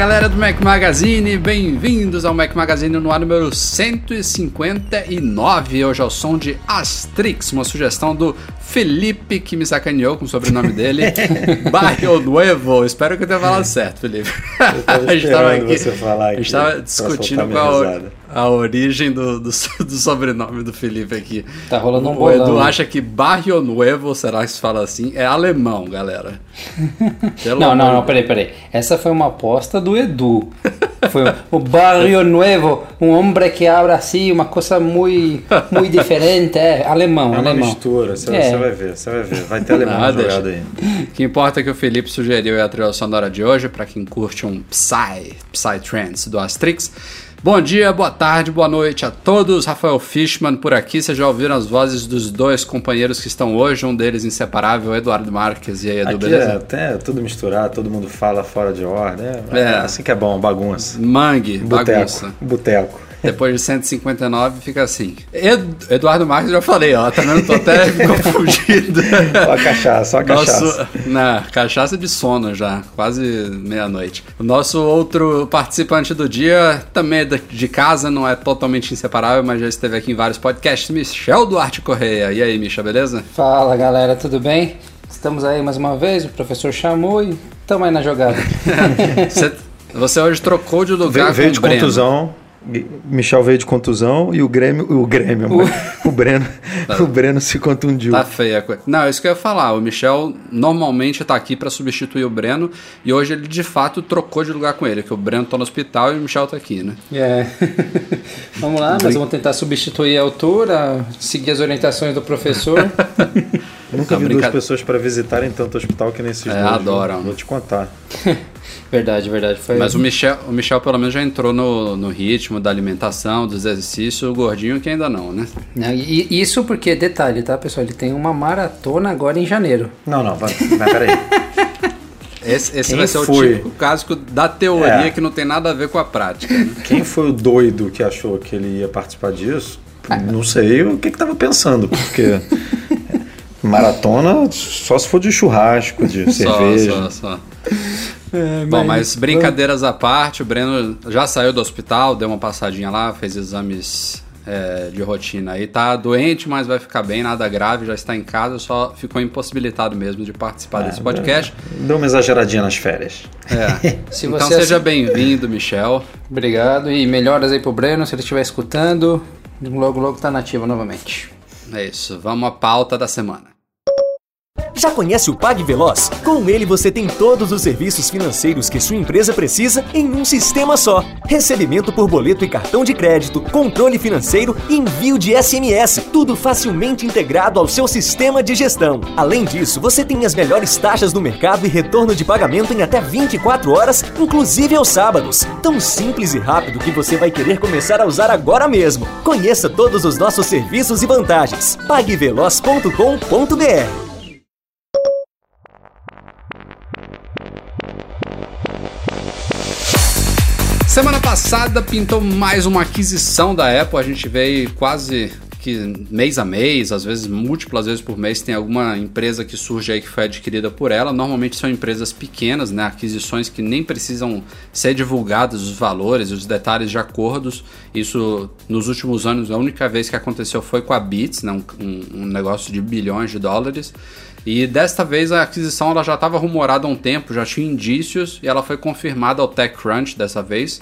Galera do Mac Magazine, bem-vindos ao Mac Magazine no ar número 159. Hoje é o som de Astrix, uma sugestão do Felipe, que me sacaneou com o sobrenome dele, Barrio Nuevo. Espero que eu tenha falado certo, Felipe. Eu tava esperando você falar aqui. A gente estava discutindo qual a, a origem do, do, do, sobrenome do Felipe aqui. Tá rolando um O bolão. Edu acha que Barrio Nuevo, será que se fala assim? É alemão, galera. Pelo Não, não, não, peraí, peraí. Essa foi uma aposta do Edu. Foi o Barrio Nuevo, um homem que abre assim, uma coisa muito, muito diferente. É, alemão, É uma alemão. mistura, você, É. você vai ver, você vai ver. Vai ter alemão deixa. jogado aí. O que importa é que o Felipe sugeriu é a trilha sonora de hoje, pra quem curte um Psy, Psytrance do Astrix. Bom dia, boa tarde, boa noite a todos. Rafael Fishman por aqui. Vocês já ouviram as vozes dos dois companheiros que estão hoje, um deles inseparável, Eduardo Marques. E aí, Edu, Aqui é beleza? até tudo misturado, todo mundo fala fora de ordem. É, É. é assim que é bom, bagunça. Mangue, Boteco. bagunça. Boteco. Depois de 159 fica assim. Ed- Eduardo Marques já falei, ó, tá vendo? Tô até confundido. Só a cachaça, só a cachaça. Nosso, na cachaça de sono já, quase meia-noite. O nosso outro participante do dia também é de casa, não é totalmente inseparável, mas já esteve aqui em vários podcasts, Michel Duarte Correia. E aí, Micha, beleza? Fala galera, tudo bem? Estamos aí mais uma vez, o professor chamou e estamos aí na jogada. Você, você hoje trocou de lugar Veio, veio com de o Breno. contusão. Michel veio de contusão e o Grêmio, o Grêmio, o, Breno, o Breno se contundiu. Tá feia a coisa. Não, isso que eu ia falar. O Michel normalmente tá aqui pra substituir o Breno e hoje ele de fato trocou de lugar com ele, que o Breno tá no hospital e o Michel tá aqui, né? É. vamos lá, mas vamos tentar substituir a altura, seguir as orientações do professor. Nunca Tá vi duas pessoas para visitarem tanto hospital que nem esses É, dois. adoram. Vou te contar. Verdade, verdade. Foi... Mas o Michel, o Michel pelo menos já entrou no, no ritmo da alimentação, dos exercícios, o gordinho que ainda não, né? Não, e- isso porque, detalhe, tá, pessoal? Ele tem uma maratona agora em janeiro. Não, não, vai, mas peraí. Esse, esse vai ser o foi? típico caso da teoria É. que não tem nada a ver com a prática. né? Quem foi o doido que achou que ele ia participar disso? Ah. Não sei o que que tava pensando, porque maratona só se for de churrasco, de cerveja. Só, só, só. Bom, mas brincadeiras à parte, o Breno já saiu do hospital, deu uma passadinha lá, fez exames é, de rotina aí. Tá doente, mas vai ficar bem, nada grave, já está em casa, só ficou impossibilitado mesmo de participar desse podcast. Deu uma exageradinha nas férias. É. Se então você seja assi- bem-vindo, Michel. Obrigado e melhoras aí pro Breno, se ele estiver escutando. Logo, logo tá nativo novamente. É isso, vamos à pauta da semana. Já conhece o Pag Veloz? Com ele você tem todos os serviços financeiros que sua empresa precisa em um sistema só. Recebimento por boleto e cartão de crédito, controle financeiro e envio de SMS, tudo facilmente integrado ao seu sistema de gestão. Além disso, você tem as melhores taxas do mercado e retorno de pagamento em até 24 horas, inclusive aos sábados. Tão simples e rápido que você vai querer começar a usar agora mesmo. Conheça todos os nossos serviços e vantagens. pagveloz.com.br Semana passada pintou mais uma aquisição da Apple. A gente vê quase que mês a mês, às vezes múltiplas vezes por mês, tem alguma empresa que surge aí que foi adquirida por ela. Normalmente são empresas pequenas, né? Aquisições que nem precisam ser divulgados os valores, os detalhes de acordos. Isso nos últimos anos, a única vez que aconteceu foi com a Beats, né? um- um negócio de bilhões de dólares. E desta vez a aquisição ela já estava rumorada há um tempo, já tinha indícios e ela foi confirmada ao TechCrunch dessa vez.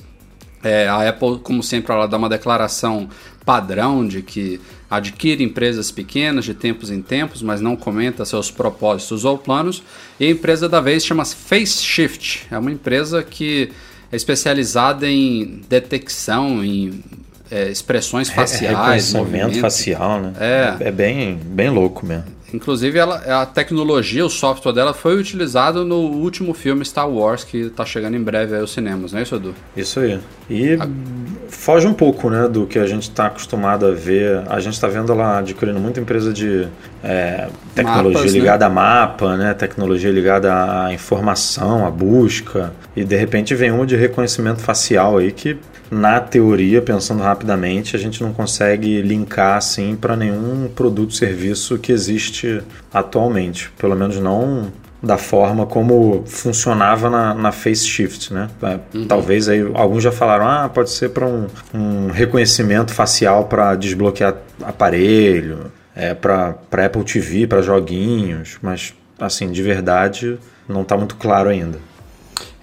É, a Apple, como sempre, ela dá uma declaração padrão de que adquire empresas pequenas de tempos em tempos, mas não comenta seus propósitos ou planos. E a empresa da vez chama FaceShift. É uma empresa que é especializada em detecção, em é, expressões faciais. É, reconhecimento facial, né? É. é bem, bem louco mesmo. Inclusive, ela, a tecnologia, o software dela foi utilizado no último filme Star Wars, que está chegando em breve aí aos cinemas, não é isso, Edu? Isso aí. E a... foge um pouco né, do que a gente está acostumado a ver. A gente está vendo ela adquirindo muita empresa de é, tecnologia Mapas, né? ligada né? a mapa, né, tecnologia ligada à informação, à busca. E de repente vem uma de reconhecimento facial aí que na teoria, pensando rapidamente, a gente não consegue linkar assim para nenhum produto serviço que existe atualmente, pelo menos não da forma como funcionava na, na Face Shift, né? É, uhum. Talvez aí alguns já falaram, ah, pode ser para um, um, reconhecimento facial para desbloquear aparelho, é, para Apple TV, para joguinhos, mas assim, de verdade, não está muito claro ainda.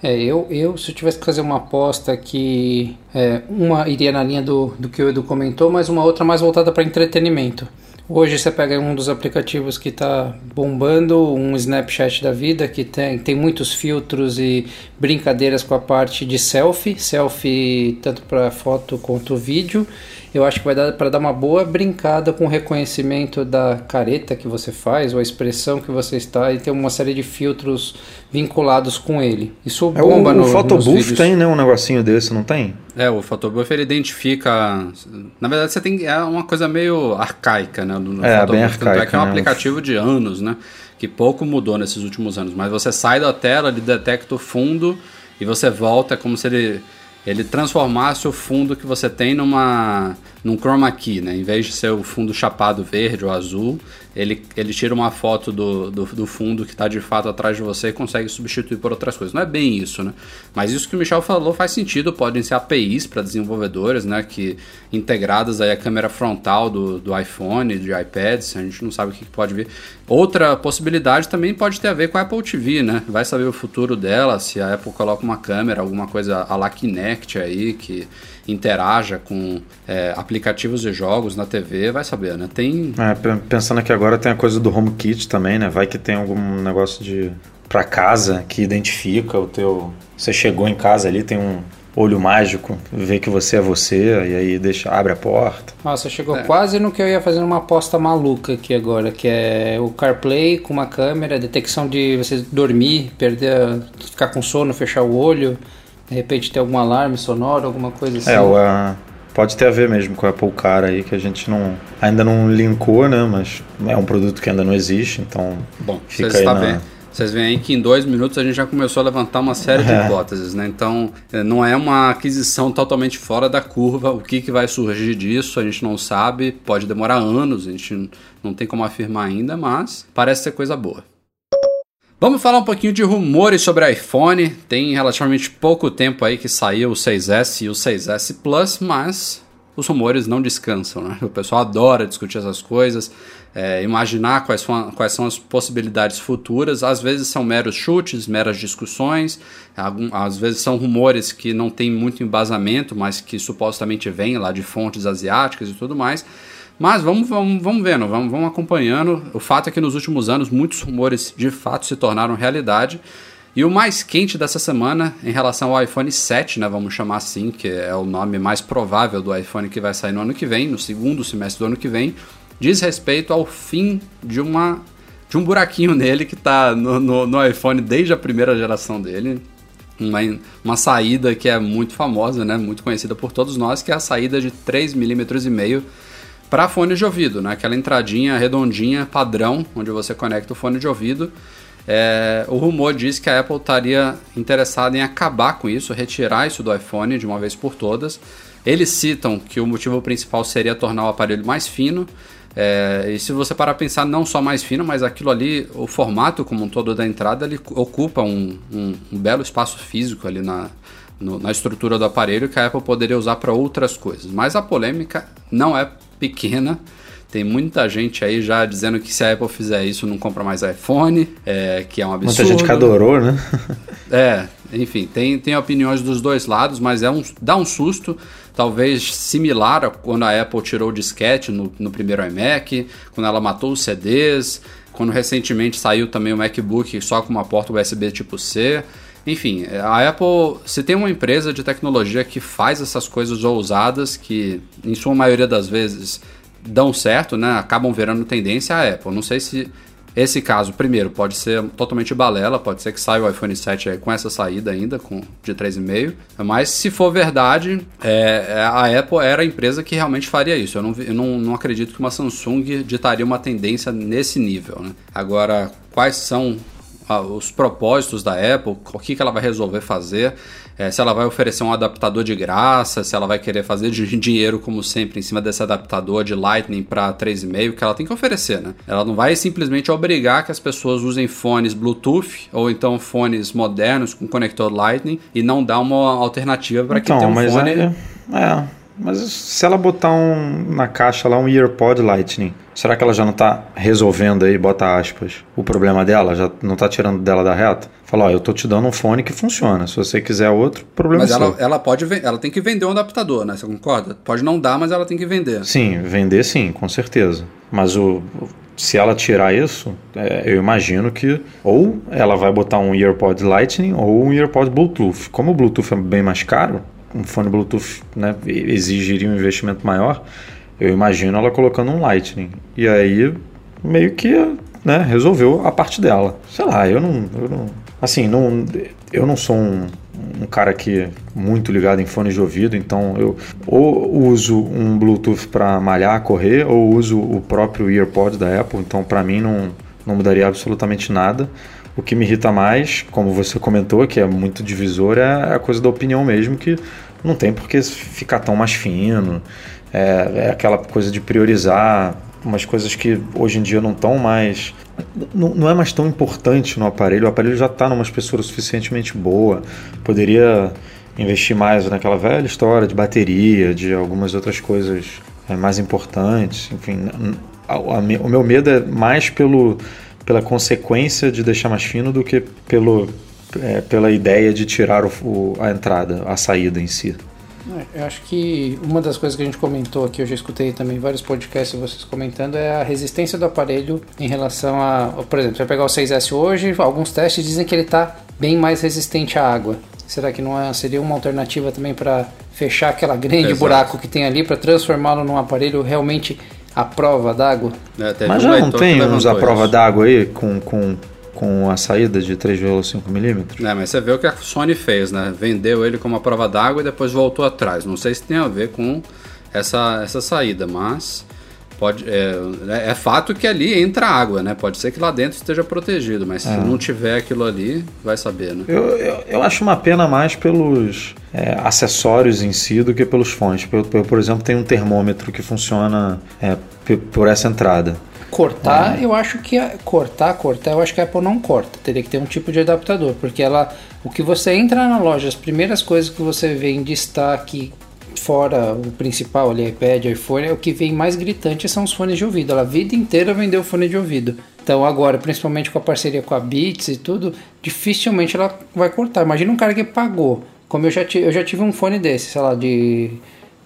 É, eu, eu se eu tivesse que fazer uma aposta que é, uma iria na linha do, do que o Edu comentou, mas uma outra mais voltada para entretenimento. Hoje você pega um dos aplicativos que está bombando, um Snapchat da vida, que tem, tem muitos filtros e brincadeiras com a parte de selfie, selfie tanto para foto quanto vídeo. Eu acho que vai dar para dar uma boa brincada com o reconhecimento da careta que você faz, ou a expressão que você está, e tem uma série de filtros vinculados com ele. Isso é, bomba o, no O Photobooth tem, né, um negocinho desse, não tem? É, o Photobooth ele identifica. Na verdade, você tem é uma coisa meio arcaica, né? No, é, Photobooth, bem arcaica. É que é um né? aplicativo de anos, né? Que pouco mudou nesses últimos anos. Mas você sai da tela, ele detecta o fundo e você volta, é como se ele ele transformasse o fundo que você tem numa num chroma key, né? Em vez de ser o fundo chapado verde ou azul, ele, ele tira uma foto do, do, do fundo que está de fato atrás de você e consegue substituir por outras coisas. Não é bem isso, né? Mas isso que o Michel falou faz sentido. Podem ser APIs para desenvolvedores, né? Que integradas aí a câmera frontal do, do iPhone, de iPads, a gente não sabe o que pode vir. Outra possibilidade também pode ter a ver com a Apple TV, né? Vai saber o futuro dela, se a Apple coloca uma câmera, alguma coisa a la Kinect aí, que interaja com é, aplicativos de jogos na TV, vai saber, né? Tem. É, pensando aqui agora tem a coisa do HomeKit também, né? Vai que tem algum negócio de para casa que identifica o teu. Você chegou em casa ali, tem um olho mágico, vê que você é você, e aí deixa, abre a porta. Nossa, chegou é. quase no que eu ia fazer uma aposta maluca aqui agora, que é o CarPlay com uma câmera, detecção de você dormir, perder, ficar com sono, fechar o olho. De repente tem algum alarme sonoro, alguma coisa assim. É, o, a, pode ter a ver mesmo com o Apple Car aí, que a gente não ainda não linkou, né? Mas é um produto que ainda não existe, então Bom, fica aí na... Vendo. Vocês veem aí que em dois minutos a gente já começou a levantar uma série de é. hipóteses, né? Então, é, não é uma aquisição totalmente fora da curva. O que, que vai surgir disso, a gente não sabe. Pode demorar anos, a gente não tem como afirmar ainda, mas parece ser coisa boa. Vamos falar um pouquinho de rumores sobre iPhone. Tem relativamente pouco tempo aí que saiu o 6S e o 6S Plus, mas os rumores não descansam, né? O pessoal adora discutir essas coisas, é, imaginar quais são, quais são as possibilidades futuras. Às vezes são meros chutes, meras discussões, algum, às vezes são rumores que não têm muito embasamento, mas que supostamente vêm lá de fontes asiáticas e tudo mais. Mas vamos, vamos, vamos vendo, vamos, vamos acompanhando. O fato é que nos últimos anos muitos rumores de fato se tornaram realidade. E o mais quente dessa semana, em relação ao iPhone 7, né, vamos chamar assim, que é o nome mais provável do iPhone que vai sair no ano que vem, no segundo semestre do ano que vem, diz respeito ao fim de uma de um buraquinho nele que está no, no, no, iPhone desde a primeira geração dele. Uma, uma saída que é muito famosa, né, muito conhecida por todos nós, que é a saída de 3,5 mm para fone de ouvido, né? aquela entradinha redondinha padrão onde você conecta o fone de ouvido. É, o rumor diz que a Apple estaria interessada em acabar com isso, retirar isso do iPhone de uma vez por todas. Eles citam que o motivo principal seria tornar o aparelho mais fino. É, e se você parar a pensar, não só mais fino, mas aquilo ali, o formato como um todo da entrada, ele ocupa um, um, um belo espaço físico ali na, no, na estrutura do aparelho que a Apple poderia usar para outras coisas. Mas a polêmica não é pequena. Tem muita gente aí já dizendo que se a Apple fizer isso, não compra mais iPhone, é, que é um absurdo. Muita gente que adorou, né? é, enfim, tem, tem opiniões dos dois lados, mas é um, dá um susto, talvez similar a quando a Apple tirou o disquete no, no primeiro iMac, quando ela matou os CDs, quando recentemente saiu também o MacBook só com uma porta USB tipo C. Enfim, a Apple, se tem uma empresa de tecnologia que faz essas coisas ousadas, que em sua maioria das vezes dão certo, né? Acabam virando tendência a Apple. Não sei se esse caso, primeiro, pode ser totalmente balela, pode ser que saia o iPhone 7 com essa saída ainda, com de 3,5. Mas se for verdade, é, é, a Apple era a empresa que realmente faria isso. Eu não, eu não, não acredito que uma Samsung ditaria uma tendência nesse nível. Né? Agora, quais são os propósitos da Apple, o que, que ela vai resolver fazer, é, se ela vai oferecer um adaptador de graça, se ela vai querer fazer dinheiro, como sempre, em cima desse adaptador de Lightning para 3,5, que ela tem que oferecer, né? Ela não vai simplesmente obrigar que as pessoas usem fones Bluetooth ou então fones modernos com conector Lightning e não dar uma alternativa para então, quem tem um fone. Aí, é, mas se ela botar um, na caixa lá um EarPod Lightning, será que ela já não está resolvendo aí, bota aspas, o problema dela? Já não está tirando dela da reta? Fala, ó, eu tô te dando um fone que funciona. Se você quiser outro, problema mas é ela, seu. ela pode ela tem que vender um adaptador, né? Você concorda? Pode não dar, mas ela tem que vender. Sim, vender sim, com certeza. Mas o, se ela tirar isso, é, eu imagino que ou ela vai botar um EarPod Lightning ou um EarPod Bluetooth. Como o Bluetooth é bem mais caro, um fone Bluetooth né, exigiria um investimento maior, eu imagino ela colocando um Lightning. E aí, meio que né, resolveu a parte dela. Sei lá, eu não. Eu não assim, não, eu não sou um, um cara que muito ligado em fones de ouvido, então eu ou uso um Bluetooth para malhar, correr, ou uso o próprio EarPod da Apple, então para mim não, não mudaria absolutamente nada. O que me irrita mais, como você comentou, que é muito divisor, é a coisa da opinião mesmo, que não tem por que ficar tão mais fino. É, é aquela coisa de priorizar umas coisas que hoje em dia não estão mais. Não, não, é mais tão importante no aparelho. O aparelho já está numa espessura suficientemente boa. Poderia investir mais naquela velha história de bateria, de algumas outras coisas é, mais importantes. Enfim, o meu medo é mais pelo pela consequência de deixar mais fino do que pelo, é, pela ideia de tirar o, o, a entrada, a saída em si. É, eu acho que uma das coisas que a gente comentou aqui, eu já escutei também vários podcasts vocês comentando, é a resistência do aparelho em relação a. Por exemplo, você vai pegar o 6S hoje, alguns testes dizem que ele está bem mais resistente à água. Será que não é, seria uma alternativa também para fechar aquela grande Exato. buraco que tem ali, para transformá-lo num aparelho realmente à prova d'água? É, Mas já não tem uns à prova d'água aí com, com com a saída de 3,5 milímetros. É, mas você vê o que a Sony fez, né? Vendeu ele como a prova d'água e depois voltou atrás. Não sei se tem a ver com essa, essa saída, mas pode é, é, fato que ali entra água, né? Pode ser que lá dentro esteja protegido, mas se é. não tiver aquilo ali, vai saber, né? Eu, eu, eu acho uma pena mais pelos é, acessórios em si do que pelos fones. Eu, eu, por exemplo, tenho um termômetro que funciona é, por essa entrada. Cortar, é. eu acho que a, cortar, cortar, eu acho que a Apple não corta. Teria que ter um tipo de adaptador, porque ela, o que você entra na loja, as primeiras coisas que você vê em destaque fora o principal ali, iPad, iPhone, é o que vem mais gritante são os fones de ouvido. Ela a vida inteira vendeu fone de ouvido. Então agora, principalmente com a parceria com a Beats e tudo, dificilmente ela vai cortar. Imagina um cara que pagou, como eu já, eu já tive um fone desse, sei lá, de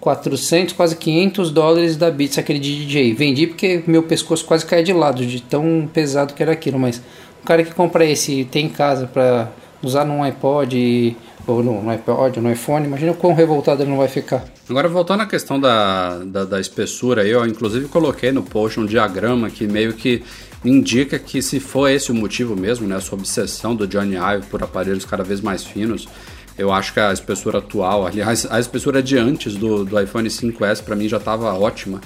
400, quase 500 dólares da Beats, aquele de DJ. Vendi porque meu pescoço quase cai de lado, de tão pesado que era aquilo. Mas o cara que compra esse tem em casa para usar num iPod ou no, no iPod no iPhone, imagina o quão revoltado ele não vai ficar. Agora, voltando à questão da, da, da espessura, eu inclusive coloquei no post um diagrama que meio que indica que se for esse o motivo mesmo, né, essa obsessão do Johnny Ive por aparelhos cada vez mais finos, eu acho que a espessura atual, aliás, a espessura de antes do, do iPhone 5S para mim já estava ótima,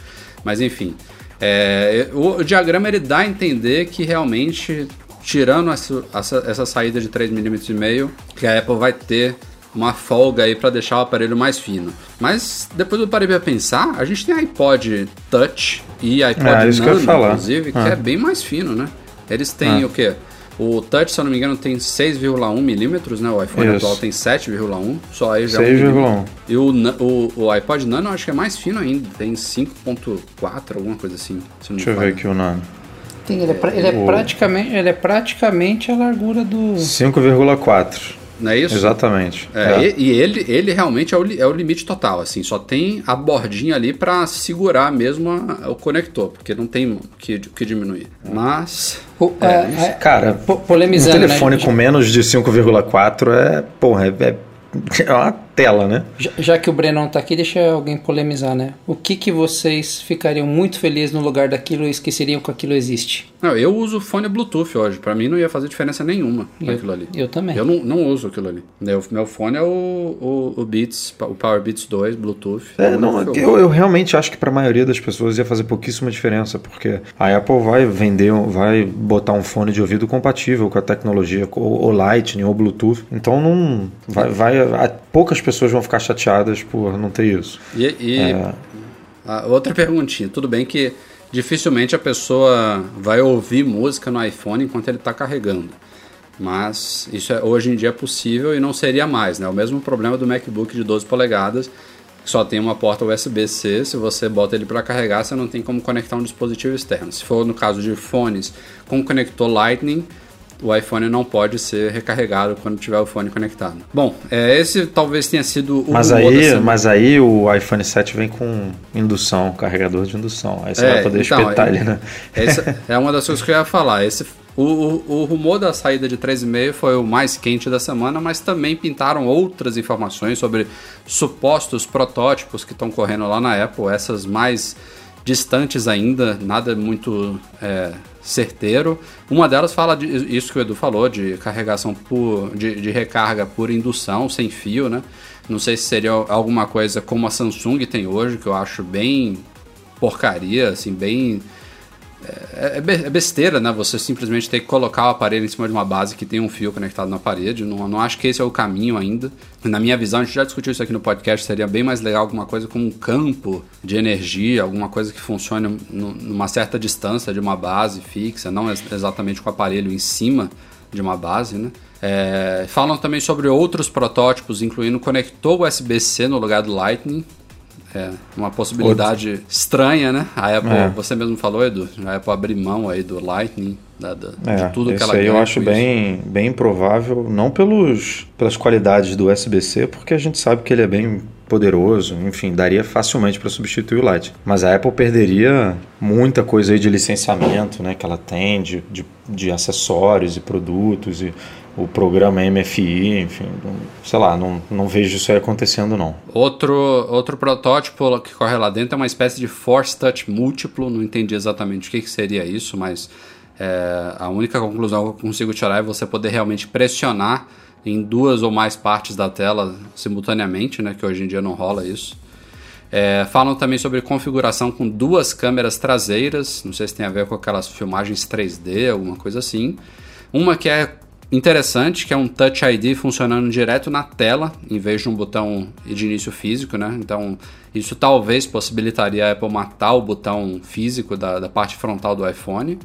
mas enfim. É, o, o, diagrama ele dá a entender que realmente, tirando essa, essa, essa saída de 3,5 mm, que a Apple vai ter uma folga aí para deixar o aparelho mais fino. Mas depois eu parei para pensar, a gente tem iPod Touch e iPod é, Nano, inclusive, que é. é bem mais fino, né? Eles têm é. o quê? O Touch, se eu não me engano, tem 6,1 milímetros, né? O iPhone Isso. atual tem 7,1, só aí já 6,1. e o, o, o iPod Nano eu acho que é mais fino ainda, tem 5,4, alguma coisa assim. Deixa eu ver aqui o Nano. Tem, ele, é, ele, é praticamente, ele é praticamente a largura do... 5,4. não é isso? Exatamente. É, é. E, e, ele, ele realmente é o, é o limite total, assim, só tem a bordinha ali para segurar mesmo a, o conector, porque não tem que, que diminuir. Mas... O, é, é, cara, polemizando, um telefone né? com menos de 5,4 é, porra, é, é é uma tela, né? Já, já, que o Brenão tá aqui, deixa alguém polemizar, né? O que que vocês ficariam muito felizes no lugar daquilo e esqueceriam que aquilo existe? Não, eu uso fone Bluetooth hoje. Para mim não ia fazer diferença nenhuma eu, aquilo ali. Eu também. Eu não, não uso aquilo ali. Meu, meu fone é o, o, o, Beats, o Power Beats 2 Bluetooth. É, não, eu, eu, realmente acho que para a maioria das pessoas ia fazer pouquíssima diferença, porque a Apple vai vender, vai botar um fone de ouvido compatível com a tecnologia, ou, ou Lightning, ou Bluetooth. Então não vai, vai poucas pessoas vão ficar chateadas por não ter isso. E, e é... outra perguntinha, tudo bem que dificilmente a pessoa vai ouvir música no iPhone enquanto ele está carregando. Mas isso é, hoje em dia é possível e não seria mais, né? O mesmo problema do MacBook de 12 polegadas, que só tem uma porta USB-C, se você bota ele para carregar, você não tem como conectar um dispositivo externo. Se for no caso de fones com conector Lightning, o iPhone não pode ser recarregado quando tiver o fone conectado. Bom, é, esse talvez tenha sido o mas aí, mas aí o iPhone 7 vem com indução, carregador de indução. Aí você é, vai poder então, espetar é, ele, né? Essa é uma das coisas que eu ia falar. Esse, o, o, o rumor da saída de 3,5 foi o mais quente da semana, mas também pintaram outras informações sobre supostos protótipos que estão correndo lá na Apple, essas mais distantes ainda, nada muito é, certeiro. Uma delas fala de isso que o Edu falou, de carregação por. de, de recarga por indução, sem fio, né? Não sei se seria alguma coisa como a Samsung tem hoje, que eu acho bem porcaria, assim, bem é, é, é, besteira, né? Você simplesmente ter que colocar o aparelho em cima de uma base que tem um fio conectado na parede. Não, não acho que esse é o caminho ainda. Na minha visão, a gente já discutiu isso aqui no podcast. Seria bem mais legal alguma coisa com um campo de energia, alguma coisa que funcione numa certa distância de uma base fixa, não exatamente com o aparelho em cima de uma base, né? É, falam também sobre outros protótipos, incluindo conector USB-C no lugar do Lightning, é uma possibilidade Outro. estranha, né? A Apple, é. você mesmo falou, Edu, a Apple abrir mão aí do Lightning, da, da, é, de tudo que ela aí eu acho bem, bem improvável, não pelos, pelas qualidades do USB-C, porque a gente sabe que ele é bem poderoso, enfim, daria facilmente para substituir o Lightning. Mas a Apple perderia muita coisa aí de licenciamento, né, que ela tem, de, de, de acessórios e produtos e o programa MFI, enfim, sei lá, não, não vejo isso aí acontecendo não. Outro, outro protótipo que corre lá dentro é uma espécie de Force Touch múltiplo, não entendi exatamente o que, que seria isso, mas é, a única conclusão que eu consigo tirar é você poder realmente pressionar em duas ou mais partes da tela simultaneamente, né, que hoje em dia não rola isso. É, falam também sobre configuração com duas câmeras traseiras, não sei se tem a ver com aquelas filmagens 3D, alguma coisa assim. Uma que é interessante, que é um Touch ID funcionando direto na tela, em vez de um botão de início físico, né? Então, isso talvez possibilitaria a Apple matar o botão físico da, da parte frontal do iPhone.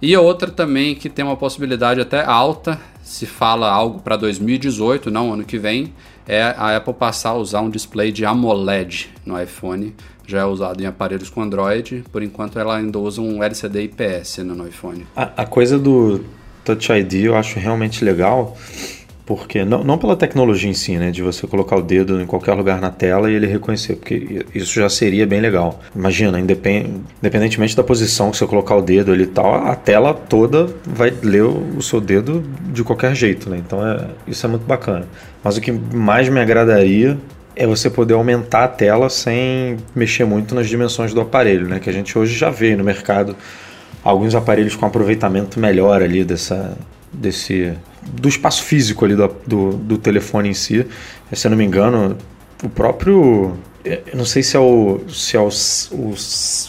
E outra também que tem uma possibilidade até alta, se fala algo para 2018, não ano que vem, é a Apple passar a usar um display de AMOLED no iPhone. Já é usado em aparelhos com Android, por enquanto ela ainda usa um LCD IPS no iPhone. A, a coisa do Touch ID eu acho realmente legal, porque não, não pela tecnologia em si, né, de você colocar o dedo em qualquer lugar na tela e ele reconhecer, porque isso já seria bem legal. Imagina, independentemente da posição que você colocar o dedo ali e tal, a tela toda vai ler o seu dedo de qualquer jeito, né? Então é, isso é muito bacana. Mas o que mais me agradaria é você poder aumentar a tela sem mexer muito nas dimensões do aparelho, né? Que a gente hoje já vê no mercado alguns aparelhos com aproveitamento melhor ali dessa, desse do espaço físico ali do, do, do telefone em si. Se eu não me engano, o próprio eu não sei se é o se é o, o,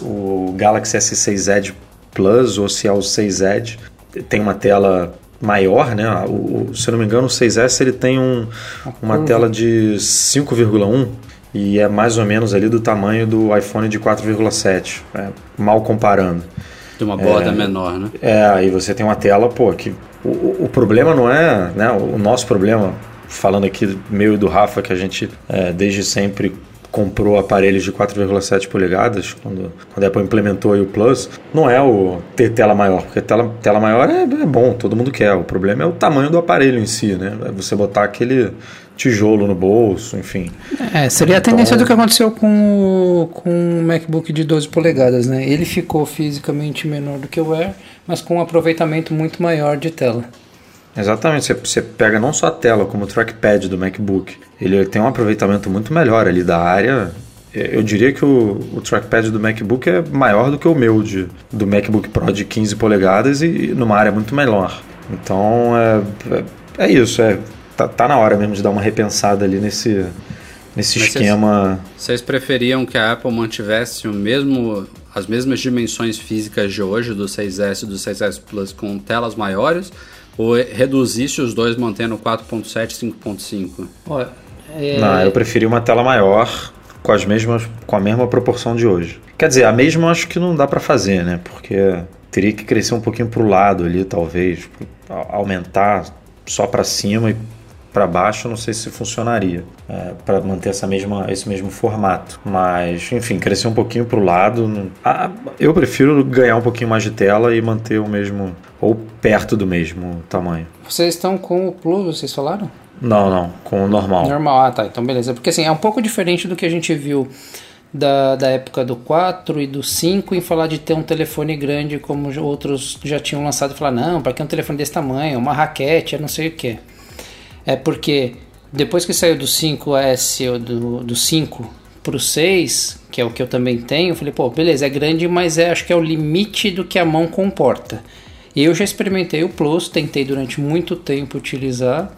o Galaxy S6 Edge Plus ou se é o 6 Edge tem uma tela maior, né? O, se eu não me engano, o 6S ele tem um, uma tela de 5,1 e é mais ou menos ali do tamanho do iPhone de 4,7, é, mal comparando. De uma borda é, menor, né? É, aí você tem uma tela, pô, que o, o problema não é, né, o nosso problema, falando aqui meu e do Rafa, que a gente é, desde sempre comprou aparelhos de 4,7 polegadas, quando, quando a Apple implementou o Plus, não é o ter tela maior, porque tela, tela maior é, é bom, todo mundo quer. O problema é o tamanho do aparelho em si, né? É você botar aquele tijolo no bolso, enfim. É, seria então, a tendência do que aconteceu com o, com o MacBook de 12 polegadas, né? Ele ficou fisicamente menor do que o Air, mas com um aproveitamento muito maior de tela. Exatamente, você, você pega não só a tela, como o trackpad do MacBook. Ele tem um aproveitamento muito melhor ali da área. Eu diria que o, o trackpad do MacBook é maior do que o meu de, do MacBook Pro de 15 polegadas e numa área muito menor. Então é, é, é isso, é tá, tá na hora mesmo de dar uma repensada ali nesse, nesse Mas esquema. Vocês preferiam que a Apple mantivesse o mesmo, as mesmas dimensões físicas de hoje do 6S e do 6S Plus com telas maiores ou reduzisse os dois mantendo 4.7 e 5.5? É... Não, eu preferi uma tela maior com as mesmas com a mesma proporção de hoje. Quer dizer, a mesma acho que não dá para fazer, né? Porque teria que crescer um pouquinho para o lado ali, talvez, aumentar só para cima e para baixo, não sei se funcionaria é, para manter essa mesma, esse mesmo formato. Mas, enfim, crescer um pouquinho para o lado. Ah, eu prefiro ganhar um pouquinho mais de tela e manter o mesmo, ou perto do mesmo tamanho. Vocês estão com o Plus, vocês falaram? Não, não, com o normal. Normal, ah tá, então beleza. Porque assim, é um pouco diferente do que a gente viu da, da época do 4 e do 5 em falar de ter um telefone grande como outros já tinham lançado e falar, não, para que um telefone desse tamanho, uma raquete, é não sei o que é porque depois que saiu do 5S ou do, do 5 pro 6, que é o que eu também tenho, eu falei, pô, beleza, é grande, mas é, acho que é o limite do que a mão comporta. Eu já experimentei o Plus, tentei durante muito tempo utilizar.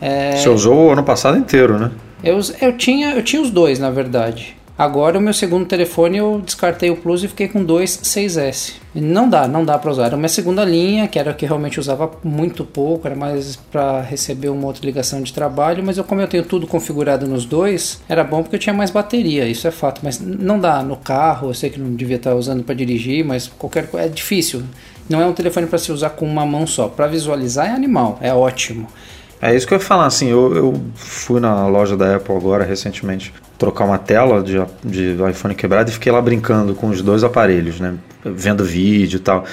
É... Você usou o ano passado inteiro, né? Eu, eu, tinha, eu tinha os dois, na verdade. Agora o meu segundo telefone eu descartei o Plus e fiquei com dois 6S. Não dá, não dá para usar. Era uma segunda linha, que era que realmente usava muito pouco, era mais para receber uma outra ligação de trabalho, mas eu como eu tenho tudo configurado nos dois, era bom porque eu tinha mais bateria, isso é fato, mas não dá no carro, eu sei que não devia estar usando para dirigir, mas qualquer coisa é difícil. Não é um telefone para se usar com uma mão só. Para visualizar é animal, é ótimo. É isso que eu ia falar, assim, eu, eu fui na loja da Apple agora recentemente trocar uma tela de, de iPhone quebrado e fiquei lá brincando com os dois aparelhos, né? Vendo vídeo e tal.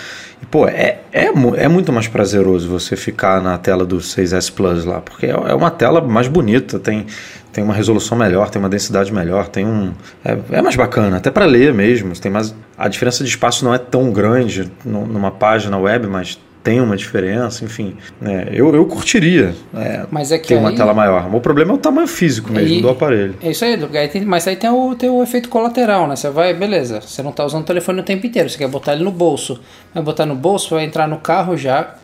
E, pô, é, é, é muito mais prazeroso você ficar na tela do 6S Plus lá, porque é, é uma tela mais bonita, tem, tem uma resolução melhor, tem uma densidade melhor, tem um. É, é mais bacana, até para ler mesmo. Tem mais, a diferença de espaço não é tão grande numa página web, mas tem uma diferença, enfim. Né? Eu, eu curtiria é, mas é que ter aí... uma tela maior. O problema é o tamanho físico mesmo e... do aparelho. É isso aí, mas aí tem o, tem o efeito colateral, né? Você vai, beleza, você não está usando o telefone o tempo inteiro, você quer botar ele no bolso. Vai botar no bolso, vai entrar no carro já,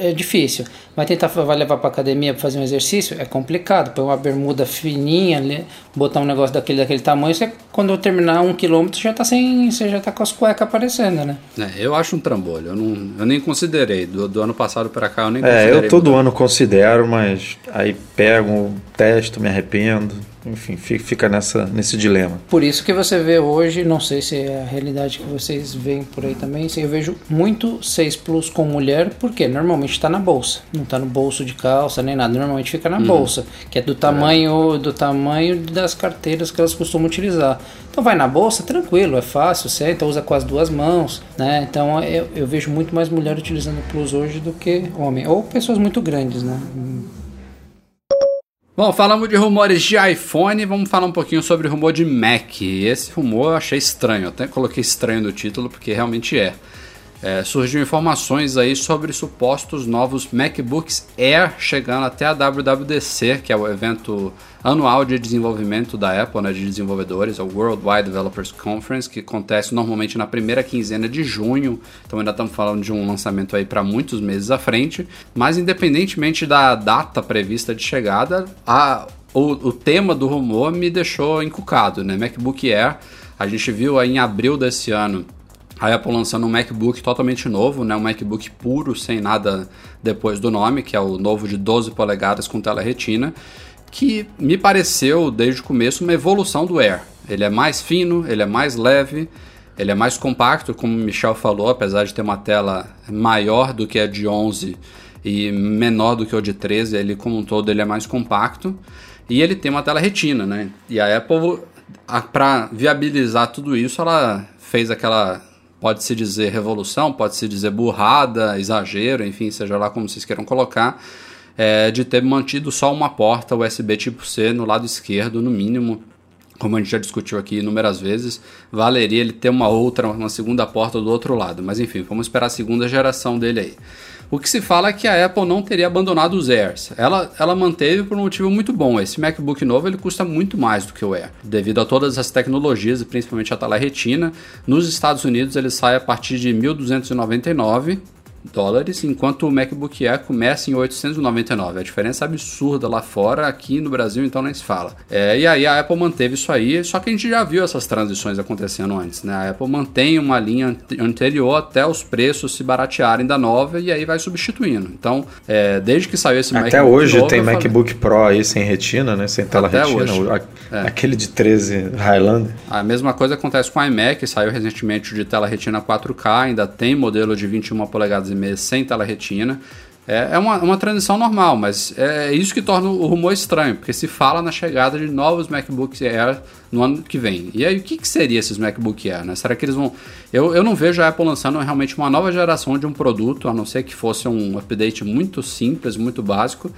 é difícil. Vai tentar vai levar para academia para fazer um exercício, é complicado. Põe uma bermuda fininha, botar um negócio daquele daquele tamanho, você quando eu terminar um quilômetro já tá sem, você já tá com as cuecas aparecendo, né? É, eu acho um trambolho. Eu, não, eu nem considerei do, do ano passado para cá, eu nem é, considerei. É, eu todo mudar. ano considero, mas aí pego, testo, me arrependo enfim, fica nessa, nesse dilema. Por isso que você vê hoje, não sei se é a realidade que vocês veem por aí também, eu vejo muito 6 Plus com mulher, porque normalmente está na bolsa, não está no bolso de calça nem nada, normalmente fica na uhum. bolsa, que é do tamanho, é. do tamanho das carteiras que elas costumam utilizar. Então vai na bolsa, tranquilo, é fácil, senta, usa com as duas mãos, né? Então eu, eu vejo muito mais mulher utilizando o Plus hoje do que homem, ou pessoas muito grandes, né? Bom, falamos de rumores de iPhone, vamos falar um pouquinho sobre rumor de Mac. Esse rumor eu achei estranho, até coloquei estranho no título porque realmente é. É, surgiu informações aí sobre supostos novos MacBooks Air chegando até a WWDC, que é o evento anual de desenvolvimento da Apple, né, de desenvolvedores, é o Worldwide Developers Conference, que acontece normalmente na primeira quinzena de junho. Então ainda estamos falando de um lançamento aí para muitos meses à frente. Mas independentemente da data prevista de chegada, a, o, o tema do rumor me deixou encucado, né? MacBook Air, a gente viu aí em abril desse ano a Apple lançando um MacBook totalmente novo, né, um MacBook puro, sem nada depois do nome, que é o novo de 12 polegadas com tela retina, que me pareceu desde o começo uma evolução do Air. Ele é mais fino, ele é mais leve, ele é mais compacto, como o Michel falou, apesar de ter uma tela maior do que a de 11 e menor do que o de 13, ele como um todo ele é mais compacto. E ele tem uma tela retina, né? E a Apple para viabilizar tudo isso, ela fez aquela pode-se dizer revolução, pode-se dizer burrada, exagero, enfim, seja lá como vocês queiram colocar, é, de ter mantido só uma porta USB tipo C no lado esquerdo, no mínimo, como a gente já discutiu aqui inúmeras vezes, valeria ele ter uma outra, uma segunda porta do outro lado. Mas enfim, vamos esperar a segunda geração dele aí. O que se fala é que a Apple não teria abandonado os Airs. Ela, ela manteve por um motivo muito bom. Esse MacBook novo ele custa muito mais do que o Air, devido a todas as tecnologias, principalmente a tela retina. Nos Estados Unidos ele sai a partir de 1.299 dólares, enquanto o MacBook Air começa em 899. A diferença é absurda lá fora, aqui no Brasil então nem se fala. É, e aí a Apple manteve isso aí, só que a gente já viu essas transições acontecendo antes, né? A Apple mantém uma linha anterior até os preços se baratearem da nova e aí vai substituindo. Então, é, desde que saiu esse até MacBook hoje novo, tem MacBook. Pro aí sem retina, né? Sem tela até retina. Hoje. É. Aquele de 13 Highlander. A mesma coisa acontece com o iMac, saiu recentemente de tela retina 4K, ainda tem modelo de 21 polegadas e meia sem tela retina. É, é uma, uma transição normal, mas é isso que torna o rumor estranho, porque se fala na chegada de novos MacBooks Air no ano que vem. E aí, o que, que seria esses MacBook Air? Né? Será que eles vão. Eu, eu não vejo a Apple lançando realmente uma nova geração de um produto, a não ser que fosse um update muito simples, muito básico,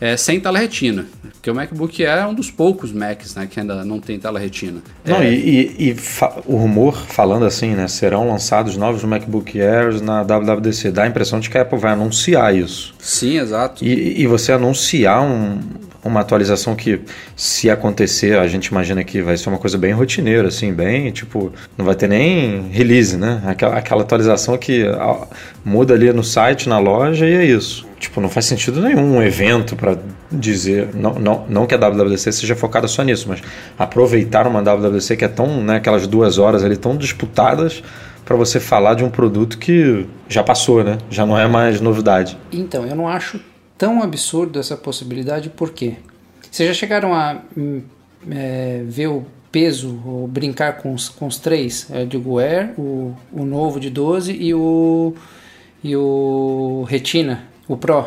é, sem tela retina. Porque o MacBook Air é um dos poucos Macs né, que ainda não tem tela retina. Não, é... e, e, e o rumor falando assim, né? Serão lançados novos MacBook Airs na WWDC. Dá a impressão de que a Apple vai anunciar isso. Sim, exato. E, e você anunciar um, uma atualização que, se acontecer, a gente imagina que vai ser uma coisa bem rotineira, assim, bem, tipo, não vai ter nem release, né? Aquela, aquela atualização que muda ali no site, na loja e é isso. Tipo, não faz sentido nenhum um evento para dizer. Não, não, não que a WWDC seja focada só nisso, mas aproveitar uma WWDC que é tão. Né, aquelas duas horas ali tão disputadas para você falar de um produto que já passou, né? Já não é mais novidade. Então, eu não acho tão absurdo essa possibilidade, por quê? Vocês já chegaram a hum, é, ver o peso, ou brincar com os, com os três? Eu digo o Air, o, o novo de 12 e o, e o Retina o Pro?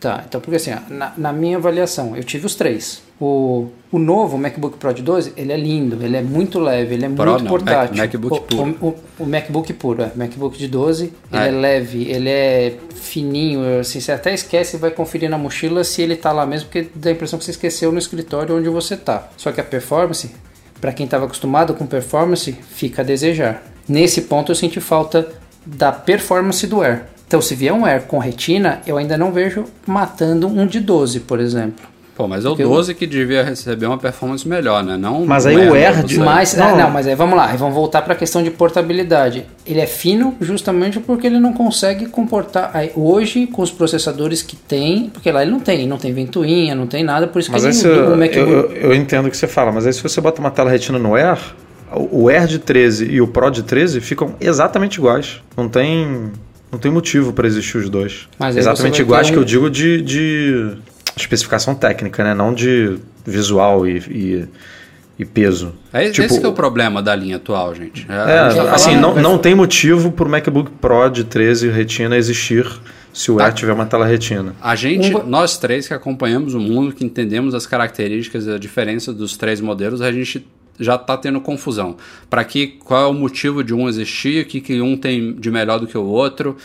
Tá, então porque assim, na, na, minha avaliação, eu tive os três. O, o novo MacBook Pro de 12, ele é lindo, ele é muito leve, ele é Pro, muito não, portátil. Mac, MacBook o, puro. O, o, o, MacBook puro, é. MacBook de 12, ele é. é leve, ele é fininho, assim, você até esquece e vai conferir na mochila se ele tá lá mesmo, porque dá a impressão que você esqueceu no escritório onde você tá. Só que a performance, para quem estava acostumado com performance, fica a desejar. Nesse ponto eu senti falta da performance do Air. Então, se vier um Air com retina, eu ainda não vejo matando um de 12, por exemplo. Pô, mas é o 12 eu... que devia receber uma performance melhor, né? Não mas aí o Air de... Mas, não. não, mas aí vamos lá, vamos voltar para a questão de portabilidade. Ele é fino justamente porque ele não consegue comportar aí, hoje com os processadores que tem, porque lá ele não tem, não tem ventoinha, não tem nada, por isso mas que esse, eu, eu, eu entendo o que você fala, mas aí se você bota uma tela retina no Air, o Air de 13 e o Pro de 13 ficam exatamente iguais. Não tem não tem motivo para existir os dois. Mas Exatamente iguais um... que eu digo de, de especificação técnica, né? Não de visual e, e, e peso. É, tipo, esse é o problema da linha atual, gente. É, é tá assim, não, não tem motivo para o MacBook Pro de 13 Retina existir se o tá. Air tiver uma tela retina. A gente, um... nós três que acompanhamos o mundo, que entendemos as características e a diferença dos três modelos, a gente já está tendo confusão. Para que qual é o motivo de um existir, o que, que um tem de melhor do que o outro.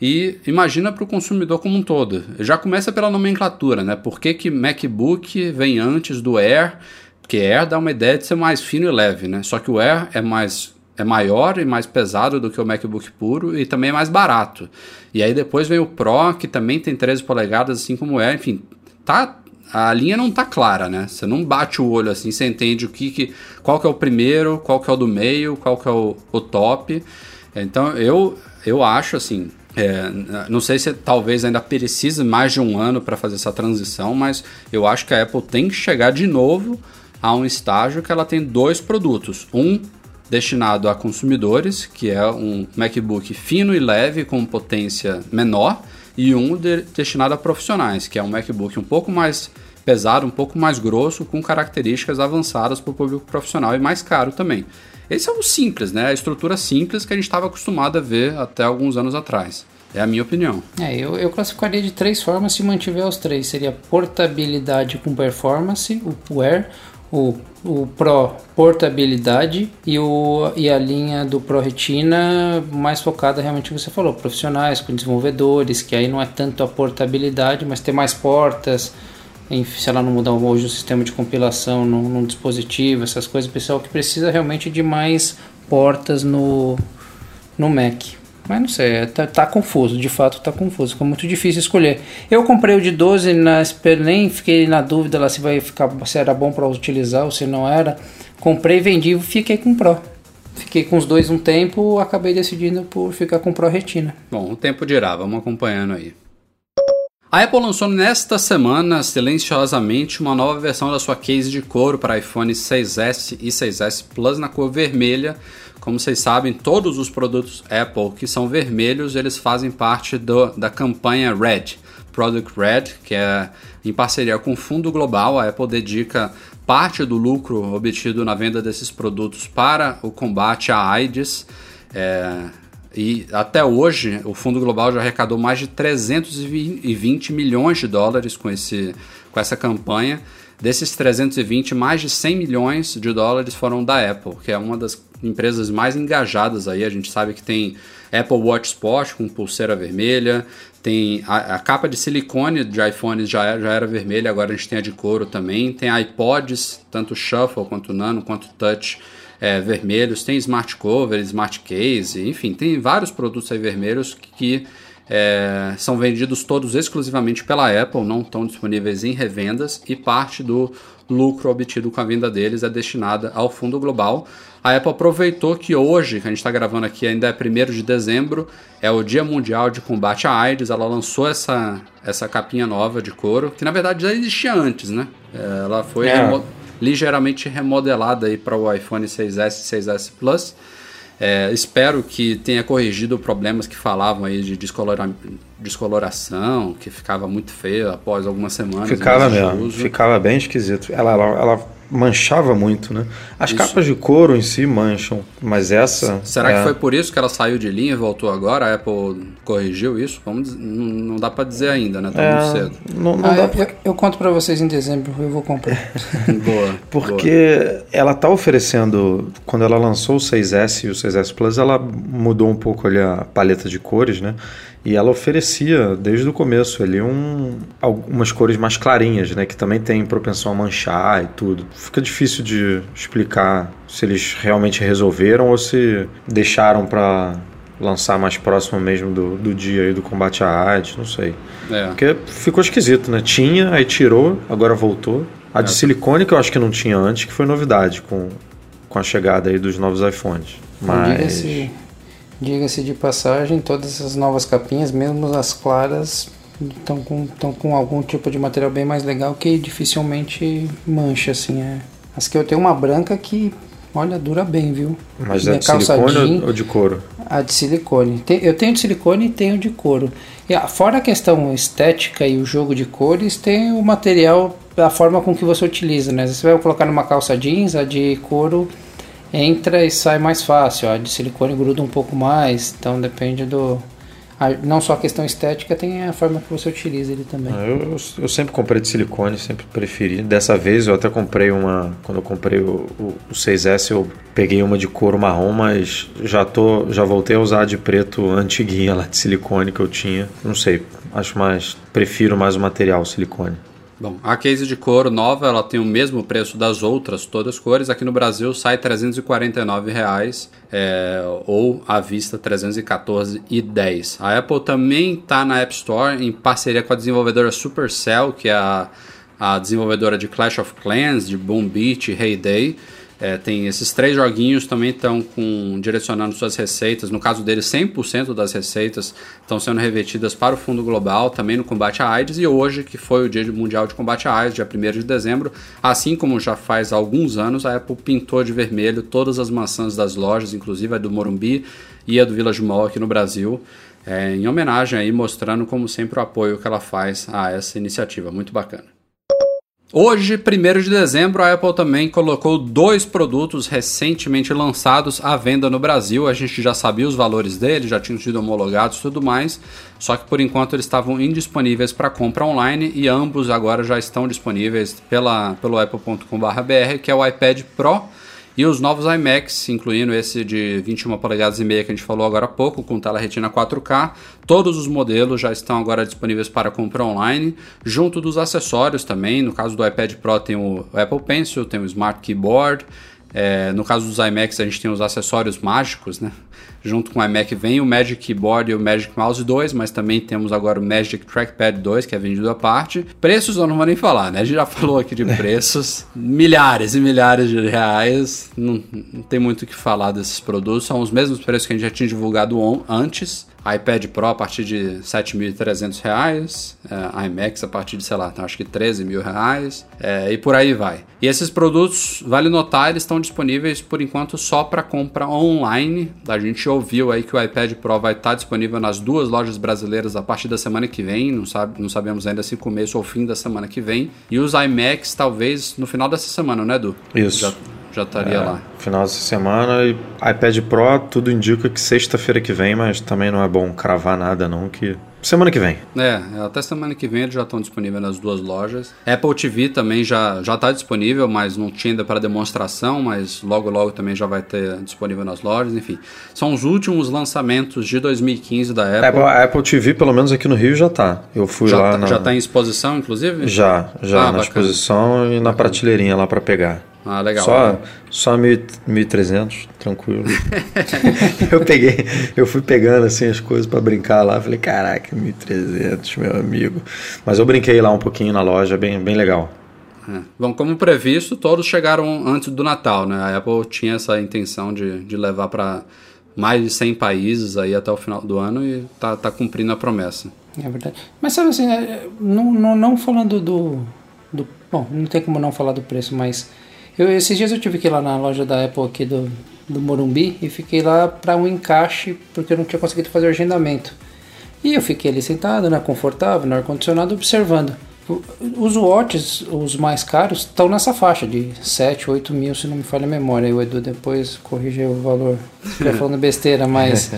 E imagina para o consumidor como um todo. Já começa pela nomenclatura, né? Por que, que MacBook vem antes do Air? Porque Air dá uma ideia de ser mais fino e leve, né? Só que o Air é mais é maior e mais pesado do que o MacBook puro e também é mais barato. E aí depois vem o Pro, que também tem 13 polegadas, assim como é, enfim, tá a linha não tá clara, né? Você não bate o olho assim, você entende o que, que qual que é o primeiro, qual que é o do meio, qual que é o, o top. Então eu eu acho assim, é, não sei se talvez ainda precise mais de um ano para fazer essa transição, mas eu acho que a Apple tem que chegar de novo a um estágio que ela tem dois produtos, um destinado a consumidores, que é um MacBook fino e leve com potência menor e um de, destinado a profissionais, que é um MacBook um pouco mais pesado, um pouco mais grosso, com características avançadas para o público profissional e mais caro também. Esse é o simples, né? A estrutura simples que a gente estava acostumado a ver até alguns anos atrás. É a minha opinião. É, eu, eu classificaria de três formas se mantiver os três. Seria portabilidade com performance, o Air, o, o Pro portabilidade e, o, e a linha do Pro Retina mais focada realmente que você falou, profissionais, com desenvolvedores, que aí não é tanto a portabilidade, mas ter mais portas, se ela não mudar hoje o sistema de compilação no, dispositivo, essas coisas, pessoal que precisa realmente de mais portas no, no Mac. Mas não sei, é, tá, tá, confuso, de fato tá confuso, ficou muito difícil escolher. Eu comprei o de 12, na, nem fiquei na dúvida lá se vai ficar se era bom para utilizar ou se não era. Comprei, vendi e fiquei com o Pro. Fiquei com os dois um tempo, acabei decidindo por ficar com o Pro Retina. Bom, o tempo dirá, vamos acompanhando aí. A Apple lançou nesta semana, silenciosamente, uma nova versão da sua case de couro para iPhone 6S e 6S Plus na cor vermelha. Como vocês sabem, todos os produtos Apple que são vermelhos, eles fazem parte do, da campanha Red, Product Red, que é em parceria com o Fundo Global. A Apple dedica parte do lucro obtido na venda desses produtos para o combate à AIDS. É, e até hoje, o Fundo Global já arrecadou mais de 320 milhões de dólares com, esse, com essa campanha. Desses 320, mais de 100 milhões de dólares foram da Apple, que é uma das empresas mais engajadas aí. A gente sabe que tem Apple Watch Sport com pulseira vermelha, tem a, a capa de silicone de iPhones já, já era vermelha, agora a gente tem a de couro também. Tem iPods, tanto Shuffle quanto Nano quanto Touch é, vermelhos, tem smart cover, smart case, enfim, tem vários produtos aí vermelhos que, que é, são vendidos todos exclusivamente pela Apple, não estão disponíveis em revendas e parte do lucro obtido com a venda deles é destinada ao fundo global. A Apple aproveitou que hoje, que a gente está gravando aqui, ainda é 1 de dezembro, é o Dia Mundial de Combate à AIDS. Ela lançou essa, essa capinha nova de couro, que na verdade já existia antes, né? É, ela foi é ligeiramente remodelada para o iPhone 6S e 6S Plus. É, espero que tenha corrigido problemas que falavam aí de descolora, descoloração, que ficava muito feio após algumas semanas. Ficava mesmo, ficava bem esquisito. Ela, ela, ela manchava muito, né? As isso. capas de couro em si mancham, mas essa. Será é... que foi por isso que ela saiu de linha e voltou agora? A Apple corrigiu isso? Vamos, não, não dá para dizer ainda, né? Tá é, muito cedo. Não, não ah, eu, pra... eu, conto para vocês em dezembro, eu vou comprar. boa. Porque boa. ela tá oferecendo, quando ela lançou o 6S e o 6S Plus, ela mudou um pouco ali a paleta de cores, né? E ela oferecia desde o começo ali um, algumas cores mais clarinhas, né? Que também tem propensão a manchar e tudo. Fica difícil de explicar se eles realmente resolveram ou se deixaram para lançar mais próximo mesmo do, do dia aí do combate à AIDS, não sei. É. Porque ficou esquisito, né? Tinha, aí tirou, agora voltou. A de é. silicone que eu acho que não tinha antes, que foi novidade com, com a chegada aí dos novos iPhones. Mas... Diga-se de passagem, todas as novas capinhas, mesmo as claras, estão com, com algum tipo de material bem mais legal que dificilmente mancha, assim. É. As que eu tenho uma branca que, olha, dura bem, viu? Mas é de silicone ou de couro? A de silicone. Eu tenho de silicone e tenho de couro. E, fora a questão estética e o jogo de cores, tem o material, a forma com que você utiliza, né? Você vai colocar numa calça jeans, a de couro entra e sai mais fácil. A de silicone gruda um pouco mais, então depende do. não só a questão estética, tem a forma que você utiliza ele também. Ah, eu, eu sempre comprei de silicone, sempre preferi. Dessa vez eu até comprei uma. Quando eu comprei o, o, o 6S, eu peguei uma de couro marrom, mas já, tô, já voltei a usar a de preto antiguinha lá de silicone que eu tinha. Não sei, acho mais. Prefiro mais o material silicone. Bom, a case de couro nova ela tem o mesmo preço das outras todas cores. Aqui no Brasil sai 349 reais, é, ou à vista R$ 314,10. A Apple também está na App Store em parceria com a desenvolvedora Supercell, que é a, a desenvolvedora de Clash of Clans, de Boom Beat e Heyday. Day é, tem esses três joguinhos também estão com direcionando suas receitas. No caso deles, 100% das receitas estão sendo revetidas para o Fundo Global, também no combate à AIDS. E hoje, que foi o Dia Mundial de Combate à AIDS, dia 1 de dezembro, assim como já faz alguns anos, a Apple pintou de vermelho todas as maçãs das lojas, inclusive a do Morumbi e a do Village Mall aqui no Brasil. É, em homenagem aí, mostrando como sempre o apoio que ela faz a essa iniciativa. Muito bacana. Hoje, 1 de dezembro, a Apple também colocou dois produtos recentemente lançados à venda no Brasil. A gente já sabia os valores deles, já tinham sido homologados e tudo mais, só que por enquanto eles estavam indisponíveis para compra online e ambos agora já estão disponíveis pela, pelo apple.com.br, que é o iPad Pro e os novos iMacs, incluindo esse de 21 polegadas e meia que a gente falou agora há pouco, com tela retina 4K, todos os modelos já estão agora disponíveis para compra online, junto dos acessórios também. No caso do iPad Pro tem o Apple Pencil, tem o Smart Keyboard. É, no caso dos iMacs a gente tem os acessórios mágicos, né? Junto com o iMac vem o Magic Keyboard e o Magic Mouse 2, mas também temos agora o Magic Trackpad 2, que é vendido à parte. Preços eu não vou nem falar, né? A gente já falou aqui de preços, milhares e milhares de reais. Não, não tem muito o que falar desses produtos, são os mesmos preços que a gente já tinha divulgado antes iPad Pro a partir de R$ 7.300, é, iMacs a partir de, sei lá, acho que 13 mil reais, é, e por aí vai. E esses produtos, vale notar, eles estão disponíveis por enquanto só para compra online. A gente ouviu aí que o iPad Pro vai estar disponível nas duas lojas brasileiras a partir da semana que vem, não, sabe, não sabemos ainda se começo ou fim da semana que vem. E os iMacs talvez no final dessa semana, né, Edu? Isso. Já já estaria é, lá. Final dessa semana e iPad Pro, tudo indica que sexta-feira que vem, mas também não é bom cravar nada não, que semana que vem. É, até semana que vem eles já estão disponíveis nas duas lojas. Apple TV também já já está disponível, mas não tinha ainda para demonstração, mas logo logo também já vai ter disponível nas lojas, enfim. São os últimos lançamentos de 2015 da Apple. Apple, a Apple TV, pelo menos aqui no Rio, já está. Eu fui já lá tá, na... Já está em exposição, inclusive? Já, já ah, na bacana. exposição e na prateleirinha lá para pegar. Ah, legal. Só, só 1.300, tranquilo. eu peguei, eu fui pegando assim as coisas para brincar lá. Falei, caraca, 1.300, meu amigo. Mas eu brinquei lá um pouquinho na loja, bem, bem legal. É. Bom, como previsto, todos chegaram antes do Natal, né? A Apple tinha essa intenção de, de levar para mais de 100 países aí até o final do ano e tá, tá cumprindo a promessa. É verdade. Mas sabe assim, é, não, não, não falando do, do. Bom, não tem como não falar do preço, mas eu, esses dias eu tive que ir lá na loja da Apple aqui do, do Morumbi e fiquei lá para um encaixe porque eu não tinha conseguido fazer o agendamento. E eu fiquei ali sentado, né, confortável, no ar-condicionado, observando. Os watches, os mais caros, estão nessa faixa de 7, 8 mil, se não me falha a memória. O Edu depois corrige o valor. Estou falando besteira, mas.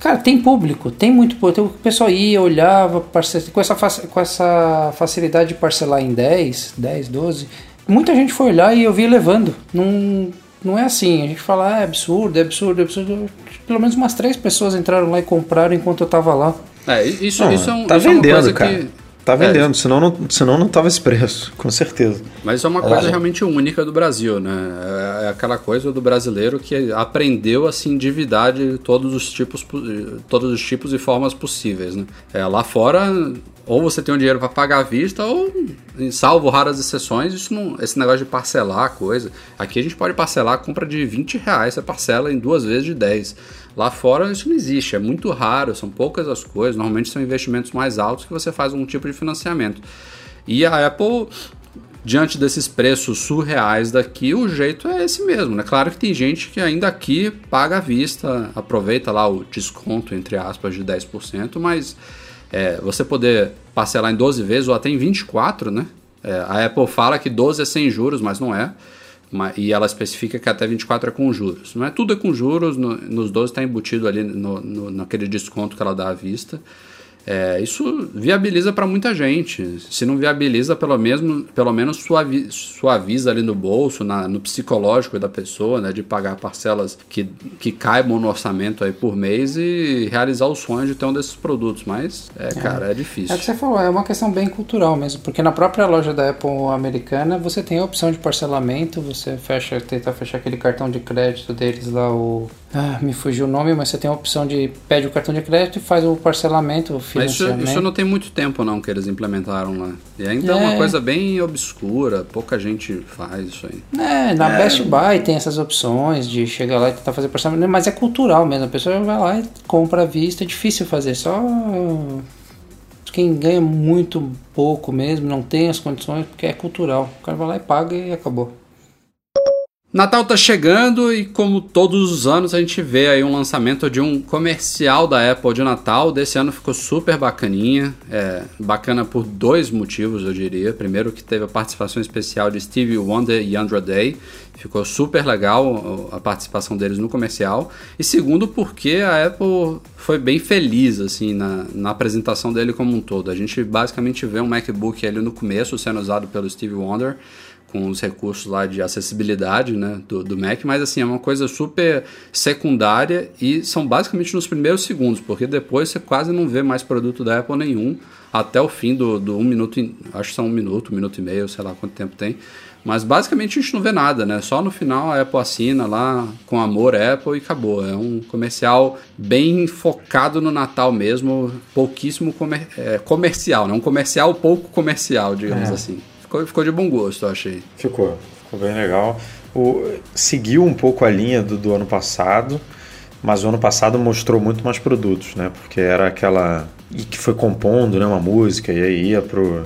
Cara, tem público, tem muito público. O pessoal ia, olhava, com essa, com essa facilidade de parcelar em 10, 10, 12 muita gente foi olhar e eu vi levando. Não, não é assim. A gente fala, ah, é absurdo, é absurdo, é absurdo. Pelo menos umas três pessoas entraram lá e compraram enquanto eu tava lá. É, isso, não, isso é, um, tá isso vendendo, é uma coisa cara. que. Tá vendendo, é. senão, não, senão não tava esse preço, com certeza. Mas isso é uma coisa é. realmente única do Brasil, né? É, é aquela coisa do brasileiro que aprendeu a se endividar de todos os tipos, todos os tipos e formas possíveis, né? É, lá fora, ou você tem o um dinheiro para pagar à vista, ou, salvo raras exceções, isso não, esse negócio de parcelar a coisa. Aqui a gente pode parcelar a compra de 20 reais, você parcela em duas vezes de 10. Lá fora isso não existe, é muito raro, são poucas as coisas, normalmente são investimentos mais altos que você faz um tipo de financiamento. E a Apple diante desses preços surreais daqui, o jeito é esse mesmo, né? Claro que tem gente que ainda aqui paga à vista, aproveita lá o desconto, entre aspas, de 10%, mas é, você poder parcelar em 12 vezes ou até em 24, né? É, a Apple fala que 12 é sem juros, mas não é. E ela especifica que até 24 é com juros. Não é tudo é com juros, no, nos 12 está embutido ali no, no, naquele desconto que ela dá à vista. É, isso viabiliza para muita gente. Se não viabiliza, pelo, mesmo, pelo menos suavi, suaviza ali no bolso, na, no psicológico da pessoa, né, de pagar parcelas que, que caibam no orçamento aí por mês e realizar o sonho de ter um desses produtos. Mas, é, é. cara, é difícil. É o que você falou, é uma questão bem cultural mesmo, porque na própria loja da Apple americana você tem a opção de parcelamento, você fecha, tenta fechar aquele cartão de crédito deles lá, o. Ah, me fugiu o nome, mas você tem a opção de pede o cartão de crédito e faz o parcelamento, o mas isso, isso, não tem muito tempo não que eles implementaram lá. E ainda é, é uma coisa bem obscura, pouca gente faz isso aí. É, na é. Best Buy tem essas opções de chegar lá e tentar fazer parcelamento, mas é cultural mesmo. A pessoa vai lá e compra à vista, é difícil fazer. Só quem ganha muito pouco mesmo, não tem as condições, porque é cultural. O cara vai lá e paga e acabou. Natal tá chegando e como todos os anos a gente vê aí um lançamento de um comercial da Apple de Natal. Desse ano ficou super bacaninha, é, bacana por dois motivos eu diria. Primeiro que teve a participação especial de Stevie Wonder e Andra Day, ficou super legal a participação deles no comercial. E segundo porque a Apple foi bem feliz assim na, na apresentação dele como um todo. A gente basicamente vê um MacBook ali no começo sendo usado pelo Stevie Wonder com os recursos lá de acessibilidade né, do, do, Mac, mas assim, é uma coisa super secundária e são basicamente nos primeiros segundos, porque depois você quase não vê mais produto da Apple nenhum até o fim do, do um minuto, acho que são um minuto, um minuto e meio, sei lá quanto tempo tem. Mas basicamente a gente não vê nada, né? Só no final a Apple assina lá com amor Apple e acabou. É um comercial bem focado no Natal mesmo, pouquíssimo comer é, comercial, né? Um comercial pouco comercial, digamos é. assim. Ficou, ficou de bom gosto, eu achei. Ficou, ficou bem legal. O, seguiu um pouco a linha do, do ano passado, mas o ano passado mostrou muito mais produtos, né? Porque era aquela. E que foi compondo né, uma música, e aí ia pro,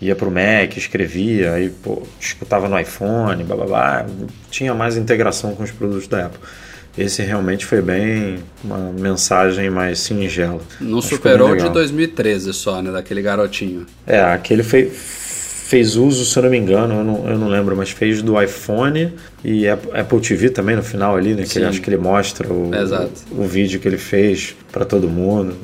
ia pro Mac, escrevia, aí pô, escutava no iPhone, blá blá blá. Tinha mais integração com os produtos da Apple. Esse realmente foi bem uma mensagem mais singela. Não superou de 2013 só, né? Daquele garotinho. É, aquele foi, fez uso, se eu não me engano, eu não, eu não lembro, mas fez do iPhone e Apple TV também no final ali, né? Que ele, acho que ele mostra o, o, o vídeo que ele fez para todo mundo.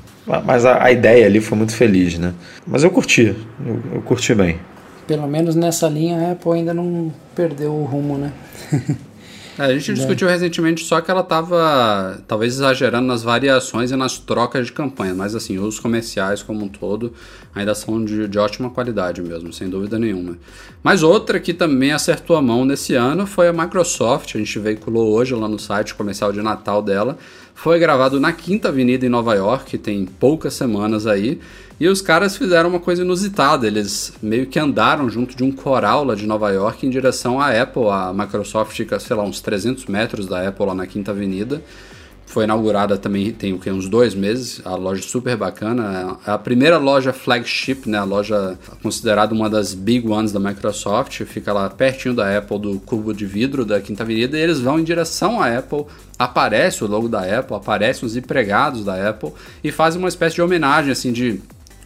Mas a, a, ideia ali foi muito feliz, né? Mas eu curti, eu, eu curti bem. Pelo menos nessa linha a Apple ainda não perdeu o rumo, né? É, a gente discutiu recentemente só que ela estava talvez exagerando nas variações e nas trocas de campanha, mas assim, os comerciais como um todo ainda são de, de ótima qualidade mesmo, sem dúvida nenhuma. Mas outra que também acertou a mão nesse ano foi a Microsoft, a gente veiculou hoje lá no site comercial de Natal dela, foi gravado na Quinta Avenida em Nova York, tem poucas semanas aí, e os caras fizeram uma coisa inusitada, eles meio que andaram junto de um coral lá de Nova York em direção à Apple, a Microsoft fica, sei lá, uns 300 metros da Apple lá na Quinta Avenida. Foi inaugurada também tem o que uns dois meses, a loja super bacana, é a primeira loja flagship, né, a loja considerada uma das big ones da Microsoft, fica lá pertinho da Apple do cubo de vidro da Quinta Avenida. E eles vão em direção à Apple, aparece o logo da Apple, aparecem os empregados da Apple e fazem uma espécie de homenagem assim de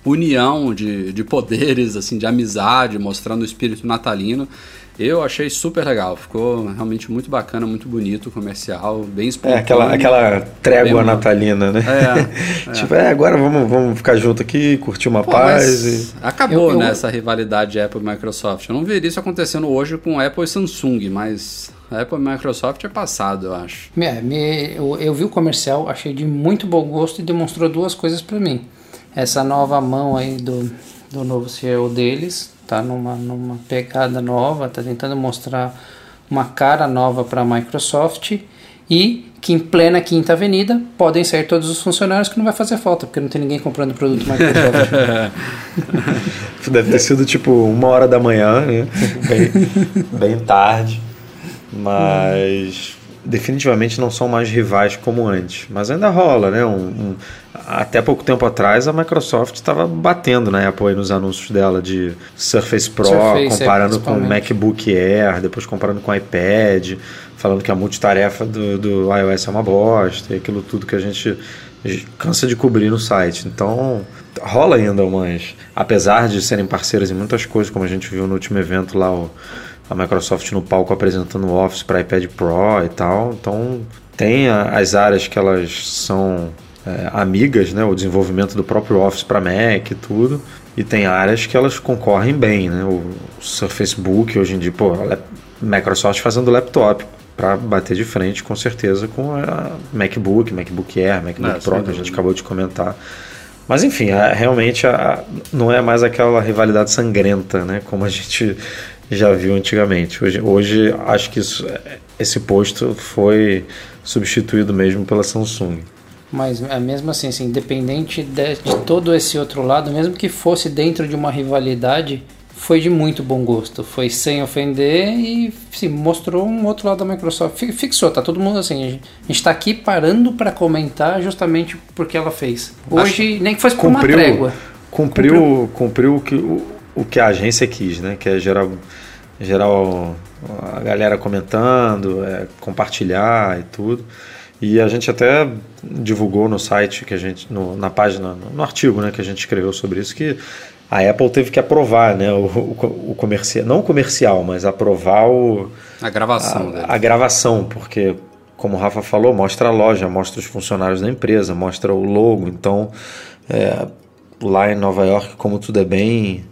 união de, de poderes, assim, de amizade, mostrando o espírito natalino. Eu achei super legal, ficou realmente muito bacana, muito bonito o comercial, bem espontâneo. É, aquela, aquela trégua natalina, né? É, é. tipo, é, agora vamos, vamos ficar junto aqui, curtir uma Pô, paz. E... Acabou, eu, eu... né, essa rivalidade Apple e Microsoft. Eu não veria isso acontecendo hoje com Apple e Samsung, mas Apple e Microsoft é passado, eu acho. É, me, eu, eu vi o comercial, achei de muito bom gosto e demonstrou duas coisas para mim essa nova mão aí do, do novo CEO deles, tá numa, numa pegada nova, tá tentando mostrar uma cara nova para a Microsoft e que em plena Quinta Avenida podem sair todos os funcionários que não vai fazer falta, porque não tem ninguém comprando produto Microsoft. Deve ter sido tipo uma hora da manhã, né? bem, bem tarde, mas definitivamente não são mais rivais como antes, mas ainda rola, né? Um, um, até pouco tempo atrás a Microsoft estava batendo na Apple nos anúncios dela de Surface Pro, Surface, comparando com o MacBook Air, depois comparando com o iPad, falando que a multitarefa do, do iOS é uma bosta, e aquilo tudo que a gente cansa de cobrir no site. Então rola ainda umas, apesar de serem parceiras em muitas coisas, como a gente viu no último evento lá o a Microsoft no palco apresentando o Office para iPad Pro e tal. Então tem as áreas que elas são é, amigas, né? O desenvolvimento do próprio Office para Mac e tudo. E tem áreas que elas concorrem bem, né? O Surface Book hoje em dia, pô, a Microsoft fazendo laptop para bater de frente com certeza com a MacBook, MacBook Air, MacBook Pro que a gente acabou de comentar. Mas enfim, a, realmente a, não é mais aquela rivalidade sangrenta, né? Como a gente já viu antigamente. Hoje, hoje acho que isso, esse posto foi substituído mesmo pela Samsung. Mas é mesmo assim, assim independente de, de, todo esse outro lado, mesmo que fosse dentro de uma rivalidade, foi de muito bom gosto. Foi sem ofender e sim, mostrou um outro lado da Microsoft. Fixou, tá todo mundo assim. A gente está aqui parando para comentar justamente porque ela fez. Hoje, Acho nem que fosse por cumpriu, uma trégua. Cumpriu, cumpriu, cumpriu o que, o, o que a agência quis, né? Que é gerar geral, a galera comentando, é, compartilhar e tudo. E a gente até divulgou no site que a gente, no, na página, no artigo né, que a gente escreveu sobre isso, que a Apple teve que aprovar né, o, o, o comercial, não o comercial, mas aprovar o, a gravação. A, a, gravação, porque, como o Rafa falou, mostra a loja, mostra os funcionários da empresa, mostra o logo. Então, é, lá em Nova York, como tudo é bem,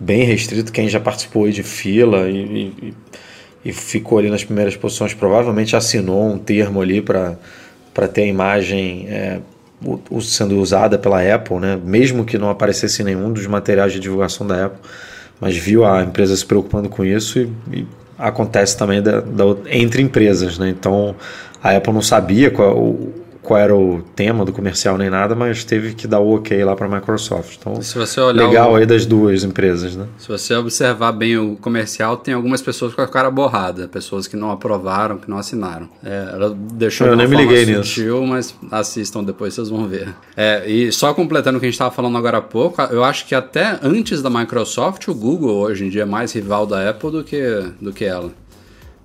bem restrito, quem já participou de fila e, e e ficou ali nas primeiras posições, provavelmente assinou um termo ali para ter a imagem é, sendo usada pela Apple, né? mesmo que não aparecesse nenhum dos materiais de divulgação da Apple, mas viu a empresa se preocupando com isso e, e acontece também da, da, entre empresas. Né? Então a Apple não sabia qual, qual era o tema do comercial nem nada, mas teve que dar o ok lá para a Microsoft. Então, se você olhar legal o... aí das duas empresas, né? Se você observar bem o comercial, tem algumas pessoas com a cara borrada, pessoas que não aprovaram, que não assinaram. É, ela deixou Eu de uma nem me liguei sutil, nisso. mas assistam depois, vocês vão ver. É, e só completando o que a gente estava falando agora há pouco, eu acho que até antes da Microsoft, o Google hoje em dia é mais rival da Apple do que, do que ela.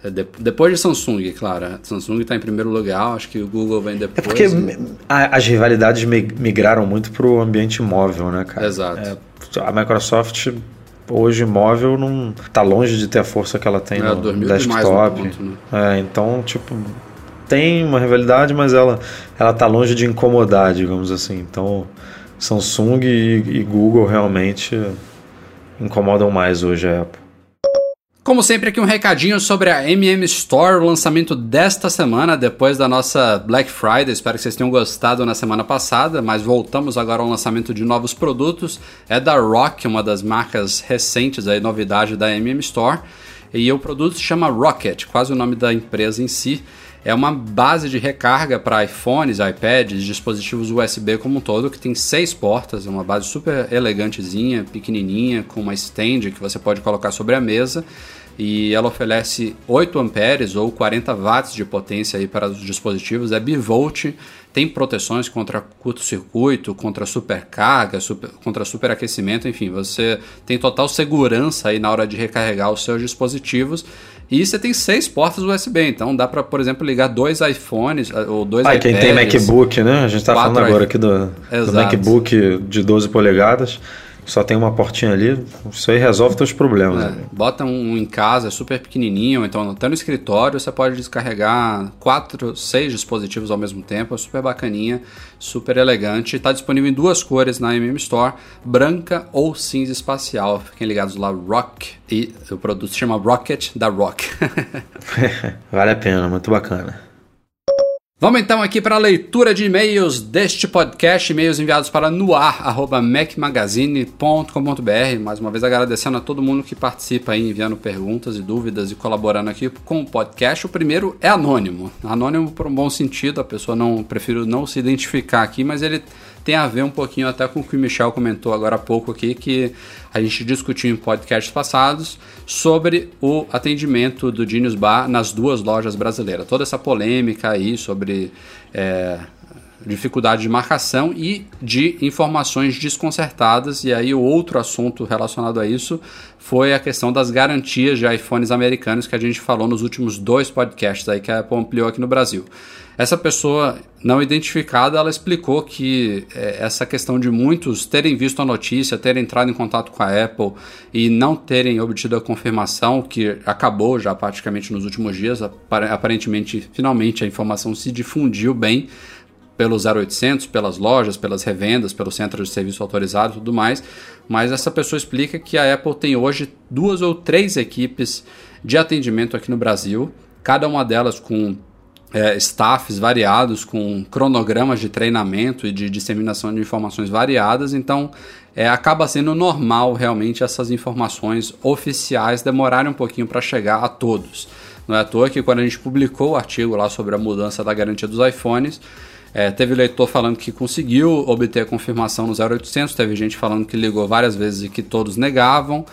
É depois de Samsung, claro. A Samsung está em primeiro lugar, acho que o Google vem depois. É porque e... as rivalidades migraram muito para o ambiente móvel, né, cara? Exato. É, a Microsoft hoje móvel não está longe de ter a força que ela tem é, no desktop. Ponto, né? é, então, tipo, tem uma rivalidade, mas ela ela tá longe de incomodar, digamos assim. Então, Samsung e, e Google realmente incomodam mais hoje a Apple. Como sempre, aqui um recadinho sobre a MM Store, o lançamento desta semana, depois da nossa Black Friday. Espero que vocês tenham gostado na semana passada, mas voltamos agora ao lançamento de novos produtos. É da Rock, uma das marcas recentes, aí, novidade da MM Store. E o produto se chama Rocket, quase o nome da empresa em si. É uma base de recarga para iPhones, iPads, dispositivos USB como um todo, que tem seis portas, é uma base super elegantezinha, pequenininha, com uma stand que você pode colocar sobre a mesa. E ela oferece 8 amperes ou 40 watts de potência aí para os dispositivos, é bivolt, tem proteções contra curto-circuito, contra supercarga, super, contra superaquecimento, enfim, você tem total segurança aí na hora de recarregar os seus dispositivos e você tem seis portas USB, então dá para, por exemplo, ligar dois iPhones eh, ou dois ah, iPads. quem tem MacBook, né? A gente está falando agora aqui do, do MacBook de 12 polegadas só tem uma portinha ali, isso aí resolve teus problemas. É, bota um em casa, é super pequenininho, então até no escritório você pode descarregar quatro, seis dispositivos ao mesmo tempo, é super bacaninha, super elegante. Está disponível em duas cores na MM Store, branca ou cinza espacial. Fiquem ligados lá, Rock, e o produto se chama Rocket da Rock. vale a pena, muito bacana. Vamos então aqui para a leitura de e-mails deste podcast, e-mails enviados para noar@macmagazine.com.br. Mais uma vez agradecendo a todo mundo que participa aí, enviando perguntas e dúvidas e colaborando aqui com o podcast. O primeiro é anônimo. Anônimo por um bom sentido, a pessoa não prefiro não se identificar aqui, mas ele tem a ver um pouquinho até com o que o Michel comentou agora há pouco aqui, que a gente discutiu em podcasts passados sobre o atendimento do Genius Bar nas duas lojas brasileiras. Toda essa polêmica aí sobre é, dificuldade de marcação e de informações desconcertadas. E aí o outro assunto relacionado a isso foi a questão das garantias de iPhones americanos que a gente falou nos últimos dois podcasts aí que a Apple ampliou aqui no Brasil. Essa pessoa não identificada, ela explicou que é, essa questão de muitos terem visto a notícia, terem entrado em contato com a Apple e não terem obtido a confirmação, que acabou já praticamente nos últimos dias, aparentemente, finalmente a informação se difundiu bem pelo 0800, pelas lojas, pelas revendas, pelo centro de serviço autorizado e tudo mais, mas essa pessoa explica que a Apple tem hoje duas ou três equipes de atendimento aqui no Brasil, cada uma delas com é, staffs variados, com cronogramas de treinamento e de disseminação de informações variadas, então é, acaba sendo normal realmente essas informações oficiais demorarem um pouquinho para chegar a todos. Não é à toa que quando a gente publicou o artigo lá sobre a mudança da garantia dos iPhones, é, teve leitor falando que conseguiu obter a confirmação no 0800, teve gente falando que ligou várias vezes e que todos negavam.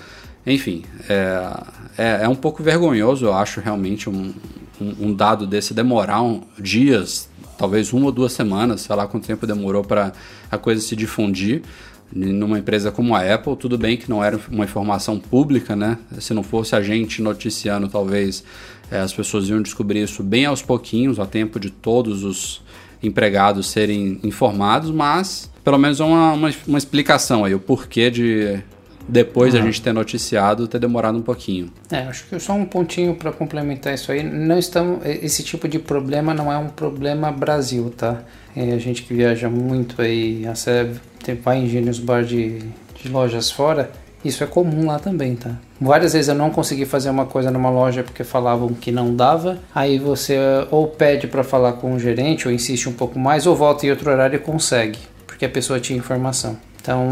Enfim, é, é, é um pouco vergonhoso, eu acho, realmente, um, um, um dado desse demorar um, dias, talvez uma ou duas semanas, sei lá quanto tempo demorou para a coisa se difundir. numa empresa como a Apple, tudo bem que não era uma informação pública, né? Se não fosse a gente noticiando, talvez é, as pessoas iam descobrir isso bem aos pouquinhos, a tempo de todos os empregados serem informados, mas pelo menos é uma, uma, uma explicação aí, o porquê de depois uhum. a gente ter noticiado, ter demorado um pouquinho. É, acho que só um pontinho para complementar isso aí. Não estamos, esse tipo de problema não é um problema Brasil, tá? É, a gente que viaja muito aí, você vai em Genius Bar de, de lojas fora, isso é comum lá também, tá? Várias vezes eu não consegui fazer uma coisa numa loja porque falavam que não dava. Aí você ou pede para falar com o gerente, ou insiste um pouco mais, ou volta em outro horário e consegue, porque a pessoa tinha informação. Então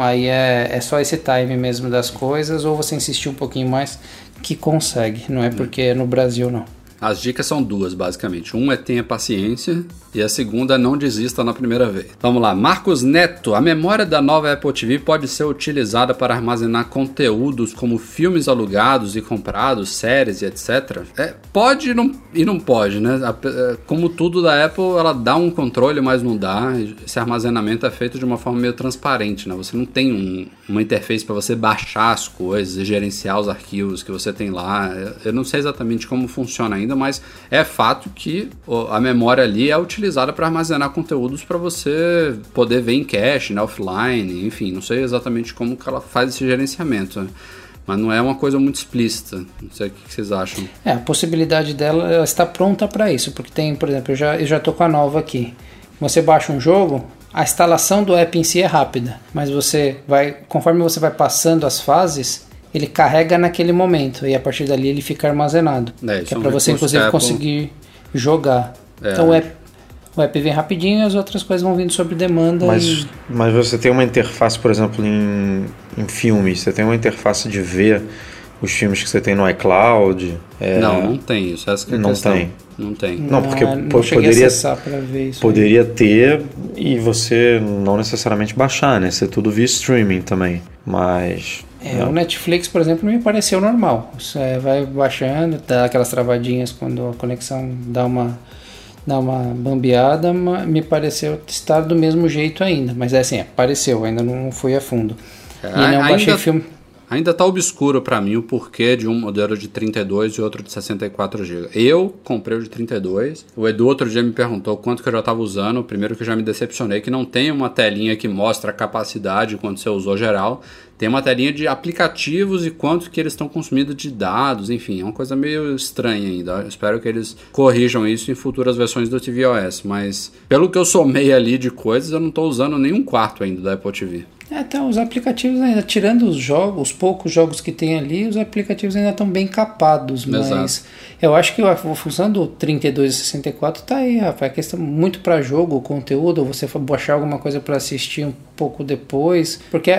aí é, é só esse time mesmo das coisas, ou você insistir um pouquinho mais que consegue, não é porque é no Brasil não. As dicas são duas, basicamente. Um é tenha paciência e a segunda, não desista na primeira vez. Vamos lá, Marcos Neto. A memória da nova Apple TV pode ser utilizada para armazenar conteúdos como filmes alugados e comprados, séries e etc. É, pode não, e não pode, né? É, como tudo da Apple, ela dá um controle, mas não dá. Esse armazenamento é feito de uma forma meio transparente, né? Você não tem um, uma interface para você baixar as coisas e gerenciar os arquivos que você tem lá. Eu não sei exatamente como funciona ainda, mas é fato que a memória ali é utilizada utilizada para armazenar conteúdos para você poder ver em cache, né, offline, enfim, não sei exatamente como que ela faz esse gerenciamento. Né? Mas não é uma coisa muito explícita. Não sei o que vocês acham. É, a possibilidade dela ela está pronta para isso, porque tem, por exemplo, eu já, eu já tô com a nova aqui. Você baixa um jogo, a instalação do app em si é rápida, mas você vai, conforme você vai passando as fases, ele carrega naquele momento e a partir dali ele fica armazenado. É, que é, é para você inclusive conseguir jogar. É. Então é o app vem rapidinho e as outras coisas vão vindo sobre demanda. Mas, e... mas você tem uma interface, por exemplo, em, em filmes, você tem uma interface de ver os filmes que você tem no iCloud? É... Não, não tem isso. Essa é a não questão. tem. Não tem. Não, porque não, não poderia, ver isso poderia ter e você não necessariamente baixar, né? Ser tudo via streaming também. Mas. É, o Netflix, por exemplo, me pareceu normal. Você vai baixando, dá aquelas travadinhas quando a conexão dá uma dar uma bambeada, me pareceu estar do mesmo jeito ainda. Mas é assim, apareceu, ainda não fui a fundo. É, e não ainda, baixei filme. Ainda está obscuro para mim o porquê de um modelo de 32 e outro de 64 GB. Eu comprei o de 32. O Edu outro dia me perguntou quanto que eu já estava usando. Primeiro que eu já me decepcionei que não tem uma telinha que mostra a capacidade quando você usou geral. Tem uma telinha de aplicativos e quanto que eles estão consumindo de dados, enfim, é uma coisa meio estranha ainda. Eu espero que eles corrijam isso em futuras versões do tvOS, mas pelo que eu somei ali de coisas, eu não estou usando nenhum quarto ainda da Apple TV. É, então, os aplicativos ainda, tirando os jogos, os poucos jogos que tem ali, os aplicativos ainda estão bem capados, mas Exato. eu acho que a função do 32 e 64 tá aí, rapaz, a questão muito para jogo, conteúdo, você baixar alguma coisa para assistir um pouco depois, porque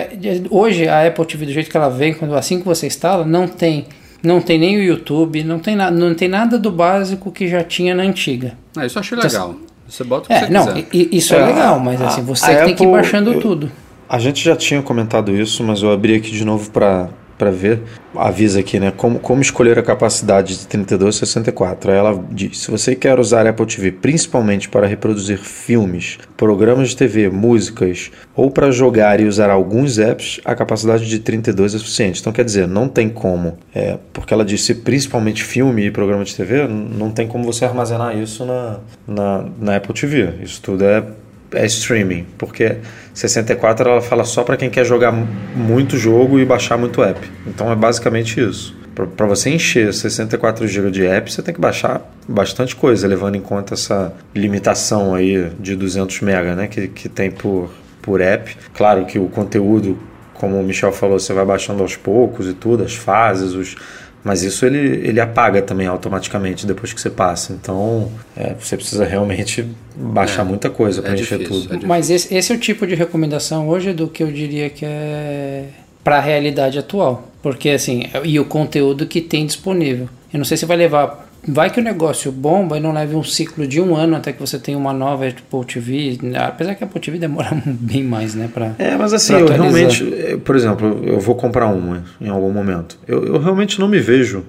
hoje a Apple TV do jeito que ela vem, quando assim que você instala, não tem não tem nem o YouTube, não tem, na, não tem nada do básico que já tinha na antiga. Ah, isso eu achei então, legal. Você bota o que é, você não, quiser. Isso é, é legal, mas assim, você tem Apple, que ir baixando eu, tudo. A gente já tinha comentado isso, mas eu abri aqui de novo para para ver, avisa aqui, né? Como, como escolher a capacidade de 32 e 64. Aí ela diz: se você quer usar a Apple TV principalmente para reproduzir filmes, programas de TV, músicas ou para jogar e usar alguns apps, a capacidade de 32 é suficiente. Então quer dizer, não tem como, é, porque ela disse principalmente filme e programa de TV, não tem como você armazenar isso na, na, na Apple TV. Isso tudo é é streaming, porque 64 ela fala só para quem quer jogar muito jogo e baixar muito app. Então é basicamente isso. Para você encher 64 GB de app, você tem que baixar bastante coisa, levando em conta essa limitação aí de 200 MB né, que, que tem por, por app. Claro que o conteúdo, como o Michel falou, você vai baixando aos poucos e tudo, as fases, os, mas isso ele, ele apaga também automaticamente depois que você passa. Então é, você precisa realmente baixar é, muita coisa para é encher tudo. É Mas esse, esse é o tipo de recomendação hoje do que eu diria que é para a realidade atual. Porque assim, e o conteúdo que tem disponível. Eu não sei se vai levar Vai que o negócio bomba e não leve um ciclo de um ano até que você tenha uma nova Apple TV. Apesar que a Apple TV demora bem mais, né? Pra, é, mas assim, eu realmente, por exemplo, eu vou comprar uma em algum momento. Eu, eu realmente não me vejo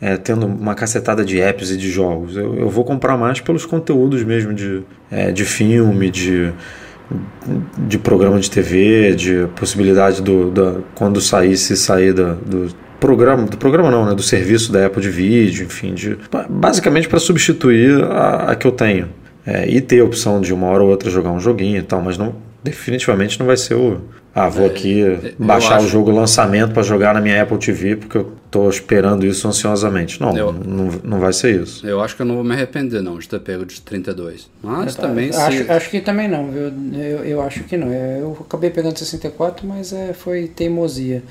é, tendo uma cacetada de apps e de jogos. Eu, eu vou comprar mais pelos conteúdos mesmo de, é, de filme, de de programa de TV, de possibilidade do, do quando saísse sair da, do programa, do programa não, né, do serviço da Apple de vídeo, enfim, de, basicamente para substituir a, a, que eu tenho. É, e ter a opção de uma hora ou outra jogar um joguinho e tal, mas não, definitivamente não vai ser o, ah, vou é, aqui é, baixar acho... o jogo lançamento para jogar na minha Apple TV porque eu estou esperando isso ansiosamente. Não, eu... não, não vai ser isso. Eu acho que eu não vou me arrepender não de ter pego de 32. Mas eu, também acho, se... acho que também não, viu? Eu, eu acho que não. Eu acabei pegando 64, mas é, foi teimosia.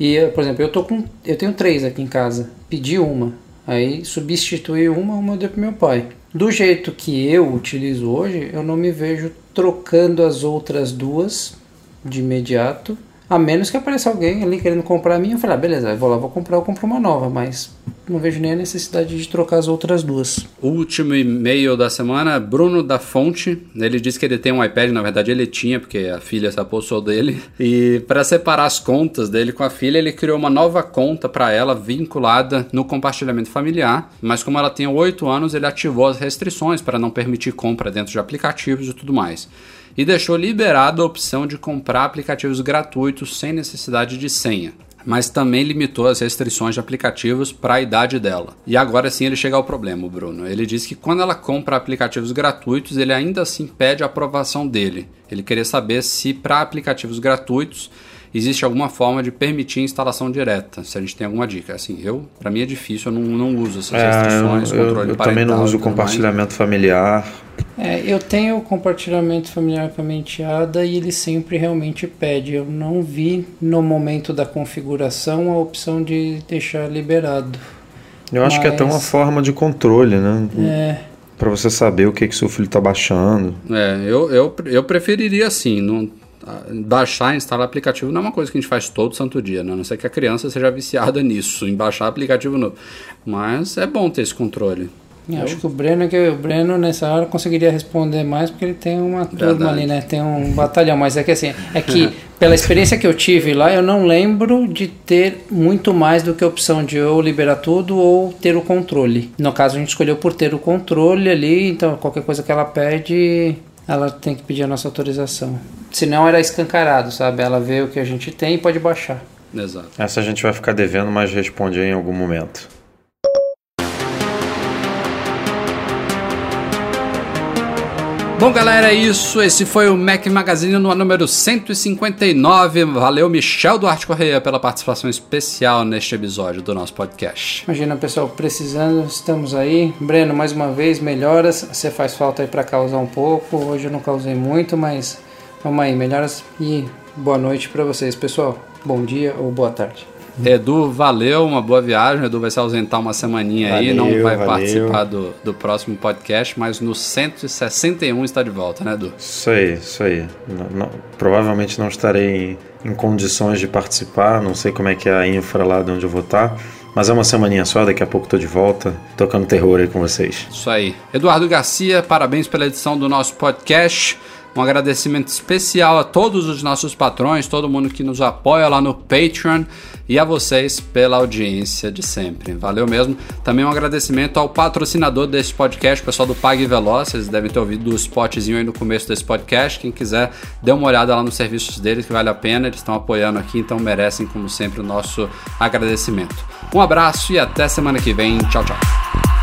E, por exemplo, eu tô com eu tenho três aqui em casa. Pedi uma, aí substituí uma, uma eu dei pro meu pai. Do jeito que eu utilizo hoje, eu não me vejo trocando as outras duas de imediato. A menos que apareça alguém ali querendo comprar a minha, eu falei, ah, beleza, vou lá, vou comprar, eu compro uma nova, mas não vejo nem a necessidade de trocar as outras duas. Último e-mail da semana, Bruno da Fonte. Ele disse que ele tem um iPad, na verdade ele tinha, porque a filha se apossou dele. E para separar as contas dele com a filha, ele criou uma nova conta para ela vinculada no compartilhamento familiar. Mas como ela tem 8 anos, ele ativou as restrições para não permitir compra dentro de aplicativos e tudo mais e deixou liberada a opção de comprar aplicativos gratuitos sem necessidade de senha. Mas também limitou as restrições de aplicativos para a idade dela. E agora sim ele chega ao problema, Bruno. Ele diz que quando ela compra aplicativos gratuitos, ele ainda assim pede a aprovação dele. Ele queria saber se para aplicativos gratuitos existe alguma forma de permitir instalação direta? Se a gente tem alguma dica. Assim, eu, para mim é difícil, eu não, não uso essas restrições, é, eu, controle eu, eu também não uso compartilhamento familiar. É, eu tenho compartilhamento familiar com a menteada e ele sempre realmente pede. Eu não vi no momento da configuração a opção de deixar liberado. Eu acho Mas... que é até uma forma de controle, né? É. Para você saber o que, que seu filho está baixando. É, eu, eu, eu preferiria assim. Não, baixar e instalar aplicativo não é uma coisa que a gente faz todo santo dia, né? a não ser que a criança seja viciada nisso, em baixar aplicativo novo. Mas é bom ter esse controle. Eu acho que o Breno, que o Breno nessa hora conseguiria responder mais porque ele tem uma Verdade. turma ali, né? Tem um batalhão, mas é que assim, é que pela experiência que eu tive lá, eu não lembro de ter muito mais do que a opção de ou liberar tudo ou ter o controle. No caso, a gente escolheu por ter o controle ali, então qualquer coisa que ela pede, ela tem que pedir a nossa autorização. Senão era escancarado, sabe? Ela vê o que a gente tem e pode baixar. Exato. Essa a gente vai ficar devendo, mas responde em algum momento. Bom, galera, é isso. Esse foi o Mac Magazine no número 159. Valeu, Michel Duarte Correia, pela participação especial neste episódio do nosso podcast. Imagina, pessoal, precisando, estamos aí. Breno, mais uma vez, melhoras. Você faz falta aí para causar um pouco. Hoje eu não causei muito, mas vamos aí, melhoras e boa noite para vocês, pessoal. Bom dia ou boa tarde. Edu, valeu, uma boa viagem. Edu vai se ausentar uma semaninha valeu, aí, não vai valeu. participar do, do próximo podcast, mas no 161 está de volta, né, Edu? Isso aí, isso aí. Não, não, provavelmente não estarei em, em, condições de participar, não sei como é que é a infra lá de onde eu vou estar. Mas é uma semaninha só, daqui a pouco estou de volta, tocando terror aí com vocês. Isso aí. Eduardo Garcia, parabéns pela edição do nosso podcast. Um agradecimento especial a todos os nossos patrões, todo mundo que nos apoia lá no Patreon e a vocês pela audiência de sempre. Valeu mesmo. Também um agradecimento ao patrocinador desse podcast, o pessoal do Pague Veloz. Vocês devem ter ouvido o spotzinho aí no começo desse podcast. Quem quiser, dê uma olhada lá nos serviços deles, que vale a pena. Eles estão apoiando aqui, então merecem, como sempre, o nosso agradecimento. Um abraço e até semana que vem. Tchau, tchau.